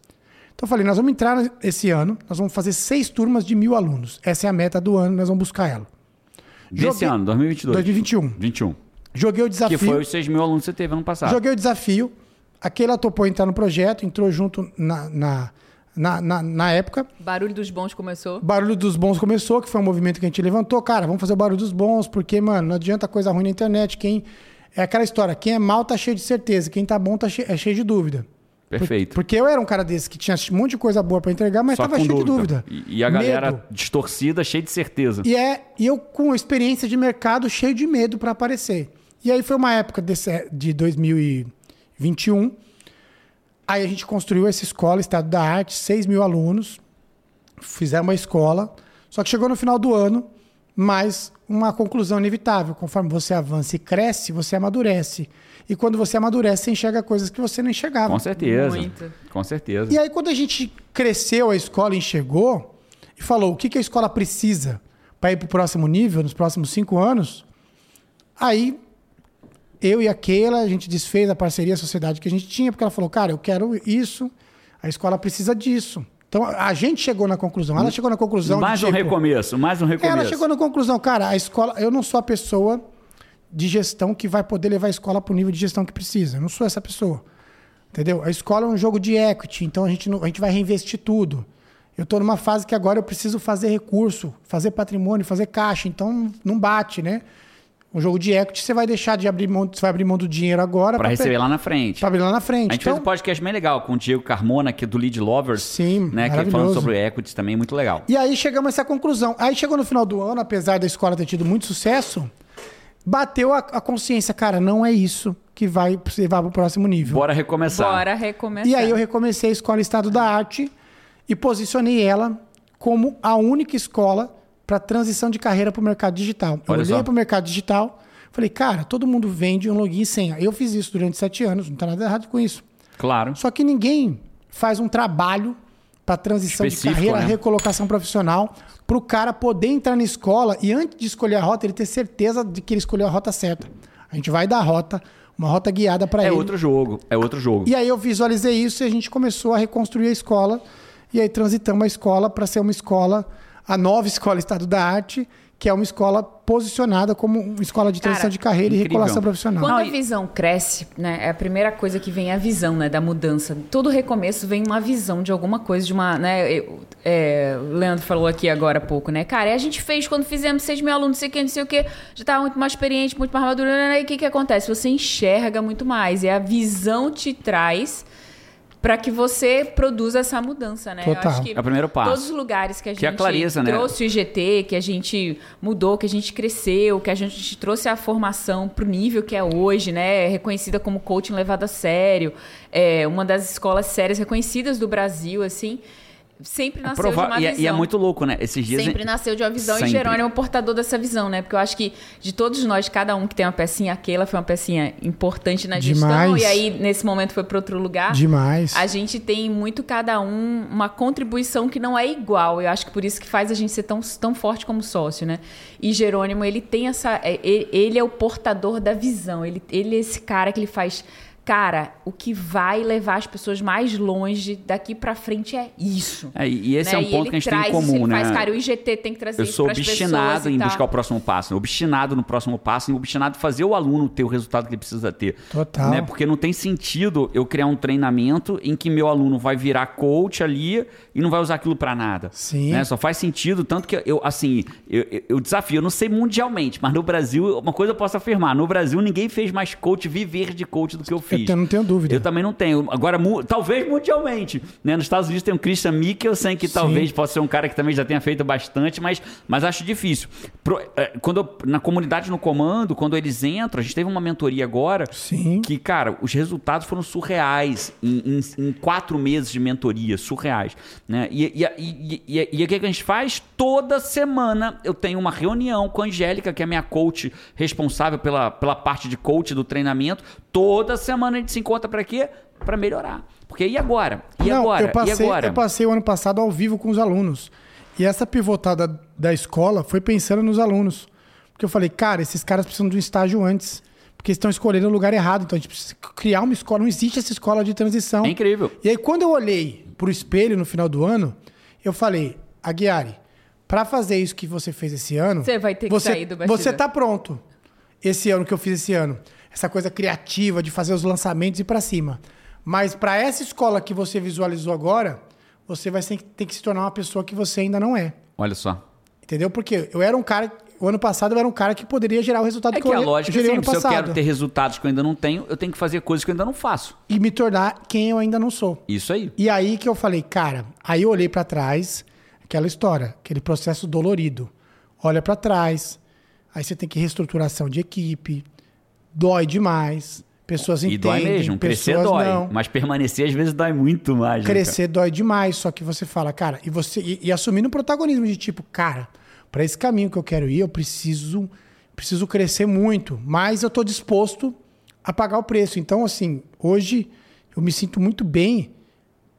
Então eu falei, nós vamos entrar esse ano, nós vamos fazer seis turmas de mil alunos. Essa é a meta do ano, nós vamos buscar ela. Desse Joguei- ano, 2022. 2021. 21. Joguei o Que desafio. foi os 6 mil alunos que você teve ano passado. Joguei o desafio. Aquela topou entrar no projeto, entrou junto na, na, na, na, na época. Barulho dos bons começou. Barulho dos Bons começou, que foi um movimento que a gente levantou. Cara, vamos fazer o Barulho dos Bons, porque, mano, não adianta coisa ruim na internet. Quem É aquela história, quem é mal tá cheio de certeza, quem tá bom tá che- é cheio de dúvida. Perfeito. Porque eu era um cara desse que tinha um monte de coisa boa pra entregar, mas Só tava com cheio dúvida. de dúvida. E, e a galera Medo. distorcida, cheia de certeza. E, é, e eu com experiência de mercado, cheio de medo para aparecer. E aí foi uma época desse, de 2021. Aí a gente construiu essa escola, Estado da Arte, 6 mil alunos. Fizemos uma escola. Só que chegou no final do ano, mas uma conclusão inevitável. Conforme você avança e cresce, você amadurece. E quando você amadurece, você enxerga coisas que você não enxergava. Com certeza. Muito. Com certeza. E aí, quando a gente cresceu, a escola enxergou e falou o que, que a escola precisa para ir para o próximo nível, nos próximos cinco anos, aí eu e a Keila, a gente desfez a parceria, a sociedade que a gente tinha, porque ela falou, cara, eu quero isso, a escola precisa disso. Então, a gente chegou na conclusão, ela chegou na conclusão mais de, um tipo, recomeço, mais um recomeço. ela chegou na conclusão, cara, a escola, eu não sou a pessoa de gestão que vai poder levar a escola para o nível de gestão que precisa. Eu não sou essa pessoa. Entendeu? A escola é um jogo de equity, então a gente, não- a gente vai reinvestir tudo. Eu estou numa fase que agora eu preciso fazer recurso, fazer patrimônio, fazer caixa, então não bate, né? Um jogo de equity, você vai deixar de abrir mão, você vai abrir mão do dinheiro agora Pra receber lá na frente. para abrir lá na frente. A gente então, fez um podcast bem legal com o Diego Carmona, que é do Lead Lovers. Sim, né? Que falando maravilhoso. sobre equities também, muito legal. E aí chegamos a essa conclusão. Aí chegou no final do ano, apesar da escola ter tido muito sucesso, bateu a, a consciência, cara, não é isso que vai levar para o próximo nível. Bora recomeçar. Bora recomeçar. E aí eu recomecei a Escola Estado da Arte e posicionei ela como a única escola para transição de carreira para o mercado digital. Eu Olha olhei só. para o mercado digital, falei, cara, todo mundo vende um login e senha. Eu fiz isso durante sete anos, não está nada errado com isso. Claro. Só que ninguém faz um trabalho para transição de Específico, carreira, né? recolocação profissional, para o cara poder entrar na escola e antes de escolher a rota, ele ter certeza de que ele escolheu a rota certa. A gente vai dar a rota, uma rota guiada para É ele. outro jogo. É outro jogo. E aí eu visualizei isso e a gente começou a reconstruir a escola. E aí transitamos a escola para ser uma escola, a nova [laughs] escola Estado da Arte, que é uma escola posicionada como uma escola de transição Cara, de carreira incrível. e regulação profissional. Quando a visão cresce, né, é a primeira coisa que vem é a visão, né, da mudança. Todo recomeço vem uma visão de alguma coisa, de uma, né, eu- é, o Leandro falou aqui agora há pouco, né, cara, a gente fez quando fizemos 6 mil alunos, não sei o que, não sei o que, já estava muito mais experiente, muito mais maduro, né, e o que que acontece? Você enxerga muito mais, e a visão te traz para que você produza essa mudança, né? Total. Eu acho que É o primeiro passo. Todos os lugares que a gente Que é a né? trouxe o IGT, que a gente mudou, que a gente cresceu, que a gente trouxe a formação pro nível que é hoje, né? Reconhecida como coaching levado a sério, é uma das escolas sérias reconhecidas do Brasil, assim. Sempre nasceu Prova- de uma e, é- visão. e é muito louco, né? Esses dias. Sempre nasceu de uma visão Sempre. e Jerônimo é o portador dessa visão, né? Porque eu acho que de todos nós, cada um que tem uma pecinha, aquela foi uma pecinha importante na gestão Demais. e aí nesse momento foi para outro lugar. Demais. A gente tem muito cada um uma contribuição que não é igual. Eu acho que por isso que faz a gente ser tão, tão forte como sócio, né? E Jerônimo, ele tem essa. é, Ele, ele é o portador da visão. Ele, ele é esse cara que ele faz. Cara, o que vai levar as pessoas mais longe daqui pra frente é isso. É, e esse né? é um ponto ele que a gente tem em traz isso, comum, ele né? Faz, cara, o IGT tem que trazer Eu isso sou obstinado em buscar o próximo passo, né? obstinado no próximo passo e obstinado em fazer o aluno ter o resultado que ele precisa ter. Total. Né? Porque não tem sentido eu criar um treinamento em que meu aluno vai virar coach ali e não vai usar aquilo pra nada. Sim. Né? Só faz sentido, tanto que eu, assim, eu, eu- eu desafio, eu não sei mundialmente, mas no Brasil, uma coisa eu posso afirmar, no Brasil ninguém fez mais coach, viver de coach do que eu fiz. Eu não tenho dúvida. Eu também não tenho. Agora, mu- talvez mundialmente. Né? Nos Estados Unidos tem o Christian Mikkelsen, que Sim. talvez possa ser um cara que também já tenha feito bastante, mas, mas acho difícil. Pro- é, quando eu- na comunidade no comando, quando eles entram, a gente teve uma mentoria agora Sim. que, cara, os resultados foram surreais em, em- em quatro meses de mentoria, surreais. Né? E, e, e, e- o que a gente faz? Toda semana eu tenho uma reunião com a Angélica, que é a minha coach responsável pela, pela parte de coach do treinamento. Toda semana a gente se encontra para quê? Para melhorar. Porque e agora? E Não, agora? Eu passei, e agora? eu passei o ano passado ao vivo com os alunos. E essa pivotada da escola foi pensando nos alunos. Porque eu falei, cara, esses caras precisam de um estágio antes. Porque eles estão escolhendo o lugar errado. Então a gente precisa criar uma escola. Não existe essa escola de transição. É incrível. E aí, quando eu olhei pro espelho no final do ano, eu falei, Aguiari, para fazer isso que você fez esse ano. Você vai ter que você, sair do bastidor. Você tá pronto. Esse ano que eu fiz esse ano. Essa coisa criativa de fazer os lançamentos e pra cima. Mas para essa escola que você visualizou agora, você vai ter que- se tornar uma pessoa que você ainda não é. Olha só. Entendeu? Porque eu era um cara. O ano passado eu era um cara que poderia gerar o resultado É que, que a eu lógica é gerei sempre, ano se eu passado. quero ter resultados que eu ainda não tenho, eu tenho que fazer coisas que eu ainda não faço. E me tornar quem eu ainda não sou. Isso aí. E aí que eu falei, cara, aí eu olhei pra trás, aquela história, aquele processo dolorido. Olha pra trás, aí você tem que reestruturação de equipe, dói demais, pessoas E entendem, dói mesmo, crescer dói. não. Mas permanecer às vezes dói muito mais. né? Crescer dói demais, só que você fala, cara, e você e, e assumindo o protagonismo de tipo, cara, pra esse caminho que eu quero ir, eu preciso preciso crescer muito, mas eu tô disposto a pagar o preço. Então, assim, hoje eu me sinto muito bem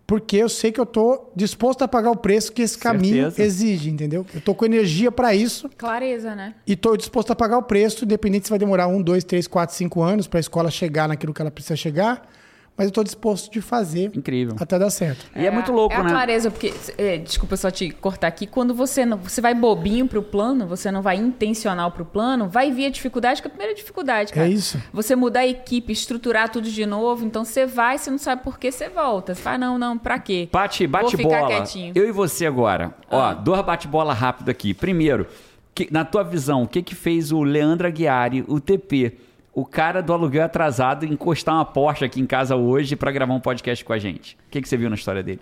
porque eu sei que eu tô disposto a pagar o preço que esse caminho Certeza. exige, entendeu? Eu tô com energia pra isso Clareza, né? e tô disposto a pagar o preço, independente se vai demorar um, dois, três, quatro, cinco anos pra escola chegar naquilo que ela precisa chegar, mas eu tô disposto de fazer Incrível. até dar certo. E é, muito louco, é a né? clareza, porque, é, desculpa só te cortar aqui, quando você não, você vai bobinho pro plano, você não vai intencional pro plano, vai vir a dificuldade, que é a primeira dificuldade, cara. É isso. Você mudar a equipe, estruturar tudo de novo, então você vai, você não sabe por que você volta. Você fala, não, não, pra quê? Bate, Vou bate ficar bola. quietinho. Eu e você agora. Ó, Ah. dois bate-bola rápido aqui. Primeiro, que- na tua visão, o que que fez o Leandro Aguiari, o TP, o cara do aluguel atrasado, encostar uma Porsche aqui em casa hoje pra gravar um podcast com a gente? O que que você viu na história dele?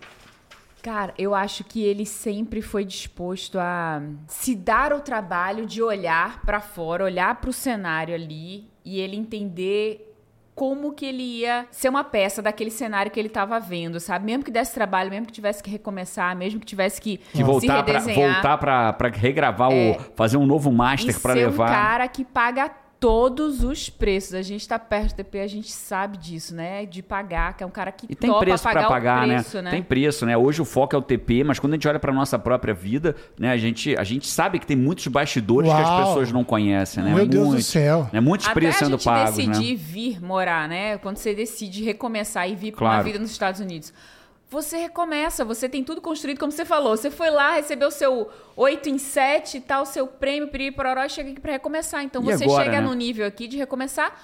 Cara, eu acho que ele sempre foi disposto a se dar o trabalho de olhar pra fora, olhar pro cenário ali e ele entender como que ele ia ser uma peça daquele cenário que ele estava vendo, sabe? Mesmo que desse trabalho, mesmo que tivesse que recomeçar, mesmo que tivesse que, Que se voltar pra, redesenhar, voltar pra, pra regravar o. fazer um novo master ser levar. um cara que paga todos os preços. A gente tá perto do TP, a gente sabe disso, né? De pagar, que é um cara que E tem topa preço pagar para pagar, o preço, né? né? Tem preço, né? Hoje o foco é o TP, mas quando a gente olha para nossa própria vida, né, a gente, a gente sabe que tem muitos bastidores que as Uau! pessoas não conhecem, né? Meu Deus do Muitos, céu. Né? Muitos Até preços sendo pagos, né? decidir vir morar, né? Quando você decide recomeçar e vir para Claro. uma vida nos Estados Unidos. Você recomeça, você tem tudo construído, como você falou. Você foi lá, recebeu seu 8 em 7 e tal, seu prêmio, piriri, pororó, e chega aqui pra recomeçar. Então E você agora, chega né? no nível aqui de recomeçar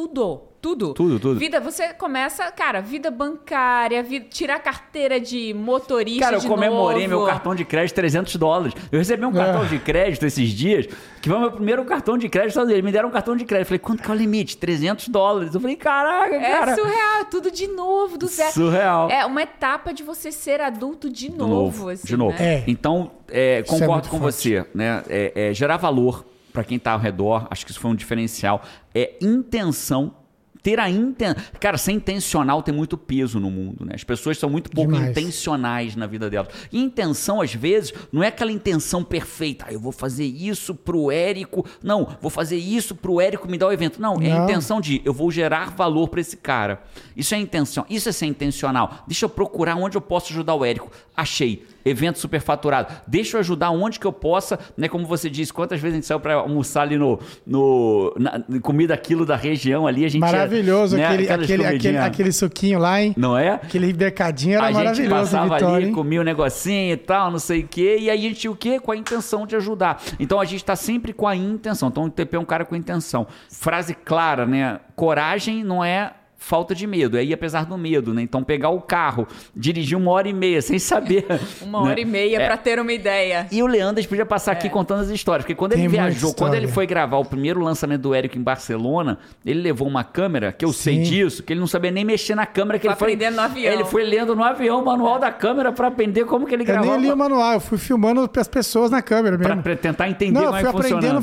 tudo. Tudo. Tudo, tudo. Vida, você começa, cara, vida bancária, vida, tirar carteira de motorista Cara, eu de comemorei novo. meu cartão de crédito 300 dólares. Eu recebi um cartão Ah. de crédito esses dias, que foi o meu primeiro cartão de crédito. Eles me deram um cartão de crédito. Eu falei, quanto que é o limite? 300 dólares. Eu falei, caraca, É cara. surreal, tudo de novo, do zero. Surreal. É uma etapa de você ser adulto de De novo. novo, assim, de novo. né? É. Então, é, é concordo com forte. você, né? É, é gerar valor para quem tá ao redor, acho que isso foi um diferencial. É intenção, ter a intenção. Cara, ser intencional tem muito peso no mundo, né? As pessoas são muito pouco Demais. intencionais na vida delas. E intenção, às vezes, não é aquela intenção perfeita. Ah, eu vou fazer isso pro Érico. Não, vou fazer isso pro Érico me dar o evento. Não, é a Não. intenção de eu vou gerar valor para esse cara. Isso é intenção. Isso é ser intencional. Deixa eu procurar onde eu posso ajudar o Érico. Achei. Evento superfaturado. Deixa eu ajudar onde que eu possa, né? Como você disse, quantas vezes a gente saiu para almoçar ali no, no na- comida quilo da região ali, a gente Maravilhoso né, aquele, aquele, aquele, aquele suquinho lá, hein? não é? Aquele mercadinho era a gente maravilhoso, passava Vitória, ali, hein? comia um negocinho e tal, não sei o quê, e aí a gente tinha o quê? Com a intenção de ajudar. Então a gente tá sempre com a intenção. Então o TP é um cara com intenção. Frase clara, né? Coragem não é falta de medo, é ir apesar do medo, né? Então pegar o carro, dirigir uma hora e meia sem saber. [laughs] Uma né? hora e meia É. pra ter uma ideia. E o Leandro podia passar É. aqui contando as histórias, porque quando Tem ele viajou, quando ele foi gravar o primeiro lançamento do Érico em Barcelona, ele levou uma câmera, que eu sei Sim. disso, que ele não sabia nem mexer na câmera, que ele foi aprendendo no avião. Ele foi lendo no avião o manual da câmera pra aprender como que ele Eu gravava. nem li o manual, eu fui filmando as pessoas na câmera mesmo. pra tentar entender Não, eu como é fui que aprendendo, funcionava.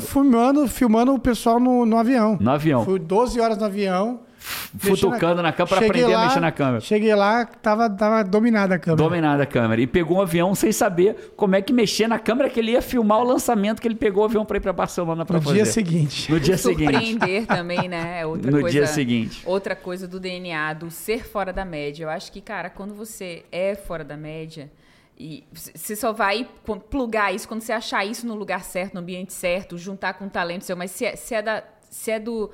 filmando, filmando o pessoal no, no avião. No avião. Fui 12 horas no avião. Futucando na câmera pra Cheguei aprender a lá- mexer na câmera. Cheguei lá, tava, tava dominada a câmera. Dominada a câmera. E pegou um avião sem saber como é que mexer na câmera que ele ia filmar o lançamento que ele pegou o avião pra ir pra Barcelona pra no fazer. dia seguinte. No dia seguinte. Surpreender também, né? É outra [laughs] No coisa, dia seguinte. Outra coisa do DNA, do ser fora da média. Eu acho que, cara, quando você é fora da média, e você só vai plugar isso quando você achar isso no lugar certo, no ambiente certo, juntar com o talento seu, mas se é, se é da. Se é do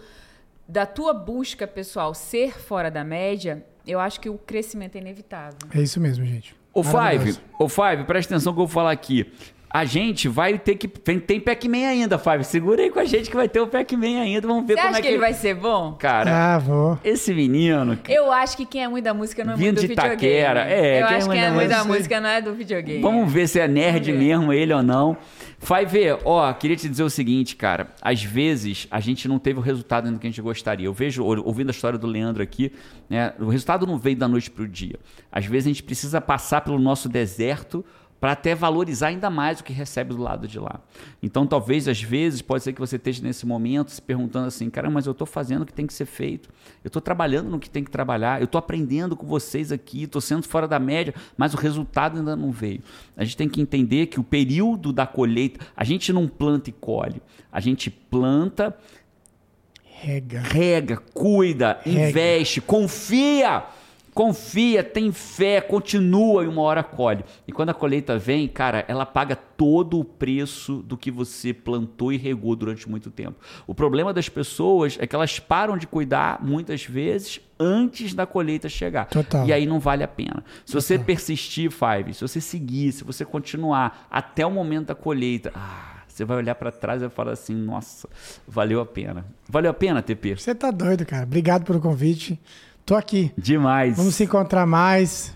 da tua busca pessoal ser fora da média, eu acho que o crescimento é inevitável. É isso mesmo, gente. Ô Five, ô Five, presta atenção que eu vou falar aqui. A gente vai ter que. Tem, tem Pac-Man ainda, Five. Segura aí com a gente que vai ter o Pac-Man ainda. Vamos ver Você como acha é que ele vai ser bom? Cara, Ah, vou. esse menino. Eu acho que quem é muito da música não é Vindo muito do de videogame. Itaquera, é, eu quem é acho que quem é muito da música- não é do videogame. Vamos ver se é nerd ver. mesmo ele ou não. Five, ó, queria te dizer o seguinte, cara. Às vezes a gente não teve o resultado ainda que a gente gostaria. Eu vejo, ou- ouvindo a história do Leandro aqui, né? O resultado não veio da noite pro dia. Às vezes a gente precisa passar pelo nosso deserto para até valorizar ainda mais o que recebe do lado de lá. Então, talvez, às vezes, pode ser que você esteja nesse momento se perguntando assim, cara, mas eu estou fazendo o que tem que ser feito, eu estou trabalhando no que tem que trabalhar, eu estou aprendendo com vocês aqui, estou sendo fora da média, mas o resultado ainda não veio. A gente tem que entender que o período da colheita, a gente não planta e colhe, a gente planta, Rega. rega, cuida, Rega. investe, confia. Confia, tem fé, continua e uma hora colhe. E quando a colheita vem, cara, ela paga todo o preço do que você plantou e regou durante muito tempo. O problema das pessoas é que elas param de cuidar muitas vezes antes da colheita chegar. Total. E aí não vale a pena. Se você persistir, Five, se você seguir, se você continuar até o momento da colheita, ah, você vai olhar para trás e vai falar assim: nossa, valeu a pena. Valeu a pena, TP? Você tá doido, cara. Obrigado pelo convite. Tô aqui. Demais. Vamos se encontrar mais.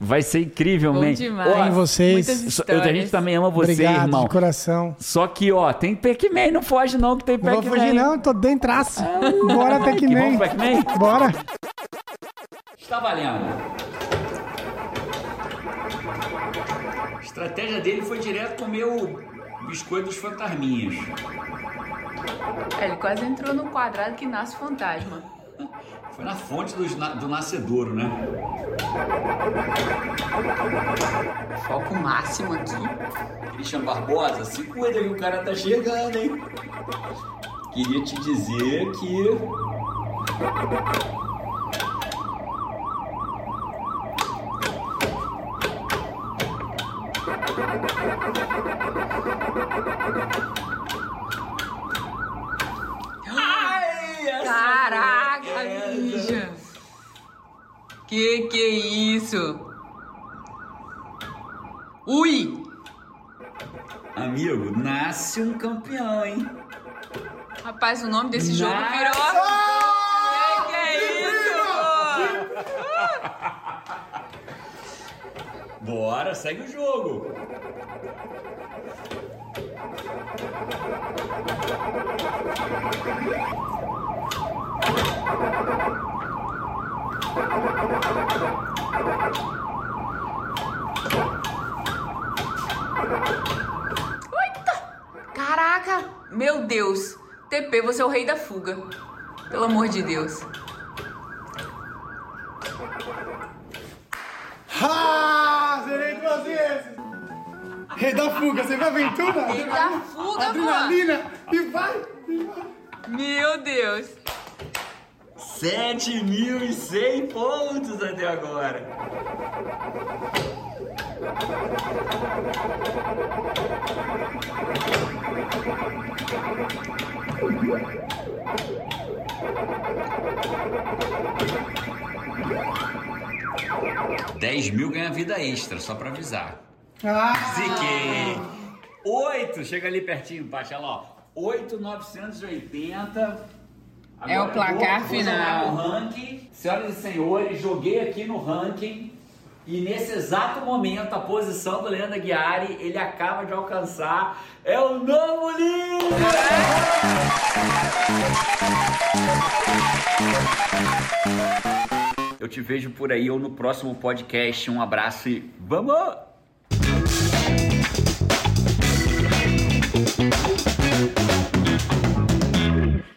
Vai ser incrivelmente. Bom demais. Ó, Em vocês. Eu- a gente também ama você, Obrigado irmão. de coração. Só que, ó, tem Pac-Man, não foge não que tem Não vou Pac-Man. fugir, não. Tô dentro traço. Bora, Que Pac-Man. Pac-Man? Bora. Está valendo. A estratégia dele foi direto comer o biscoito dos fantasminhas. É, Ele quase entrou no quadrado que nasce fantasma. Foi na fonte na- do nascedouro, né? Foco máximo aqui. Cristiano Barbosa, se cuida que o cara tá chegando, hein? Queria te dizer que. Ai, essa Caraca, merda. bicha! Que que é isso? Ui! Amigo, nasce um campeão, hein? Rapaz, o nome desse jogo Nossa! virou. Que que é isso? [laughs] Bora, segue o jogo. Caraca! Meu Deus! TP, você é o rei da fuga. Pelo amor de Deus. Ah, zerei duas vezes. Rei da fuga, você vai aventura? Rei da fuga, Adrenalina. E vai, e vai. Meu Deus! 7.100 pontos até agora. Dez mil ganha vida extra, só pra avisar. Ah, Ziquei. 8, chega ali pertinho, baixa lá, ó. 8,980. É o placar vou, vou final. no ranking. Senhoras e senhores, joguei aqui no ranking. E nesse exato momento, a posição do Leandro Aguiari, ele acaba de alcançar. É o novo líder! Eu te vejo por aí ou no próximo podcast. Um abraço e vamos!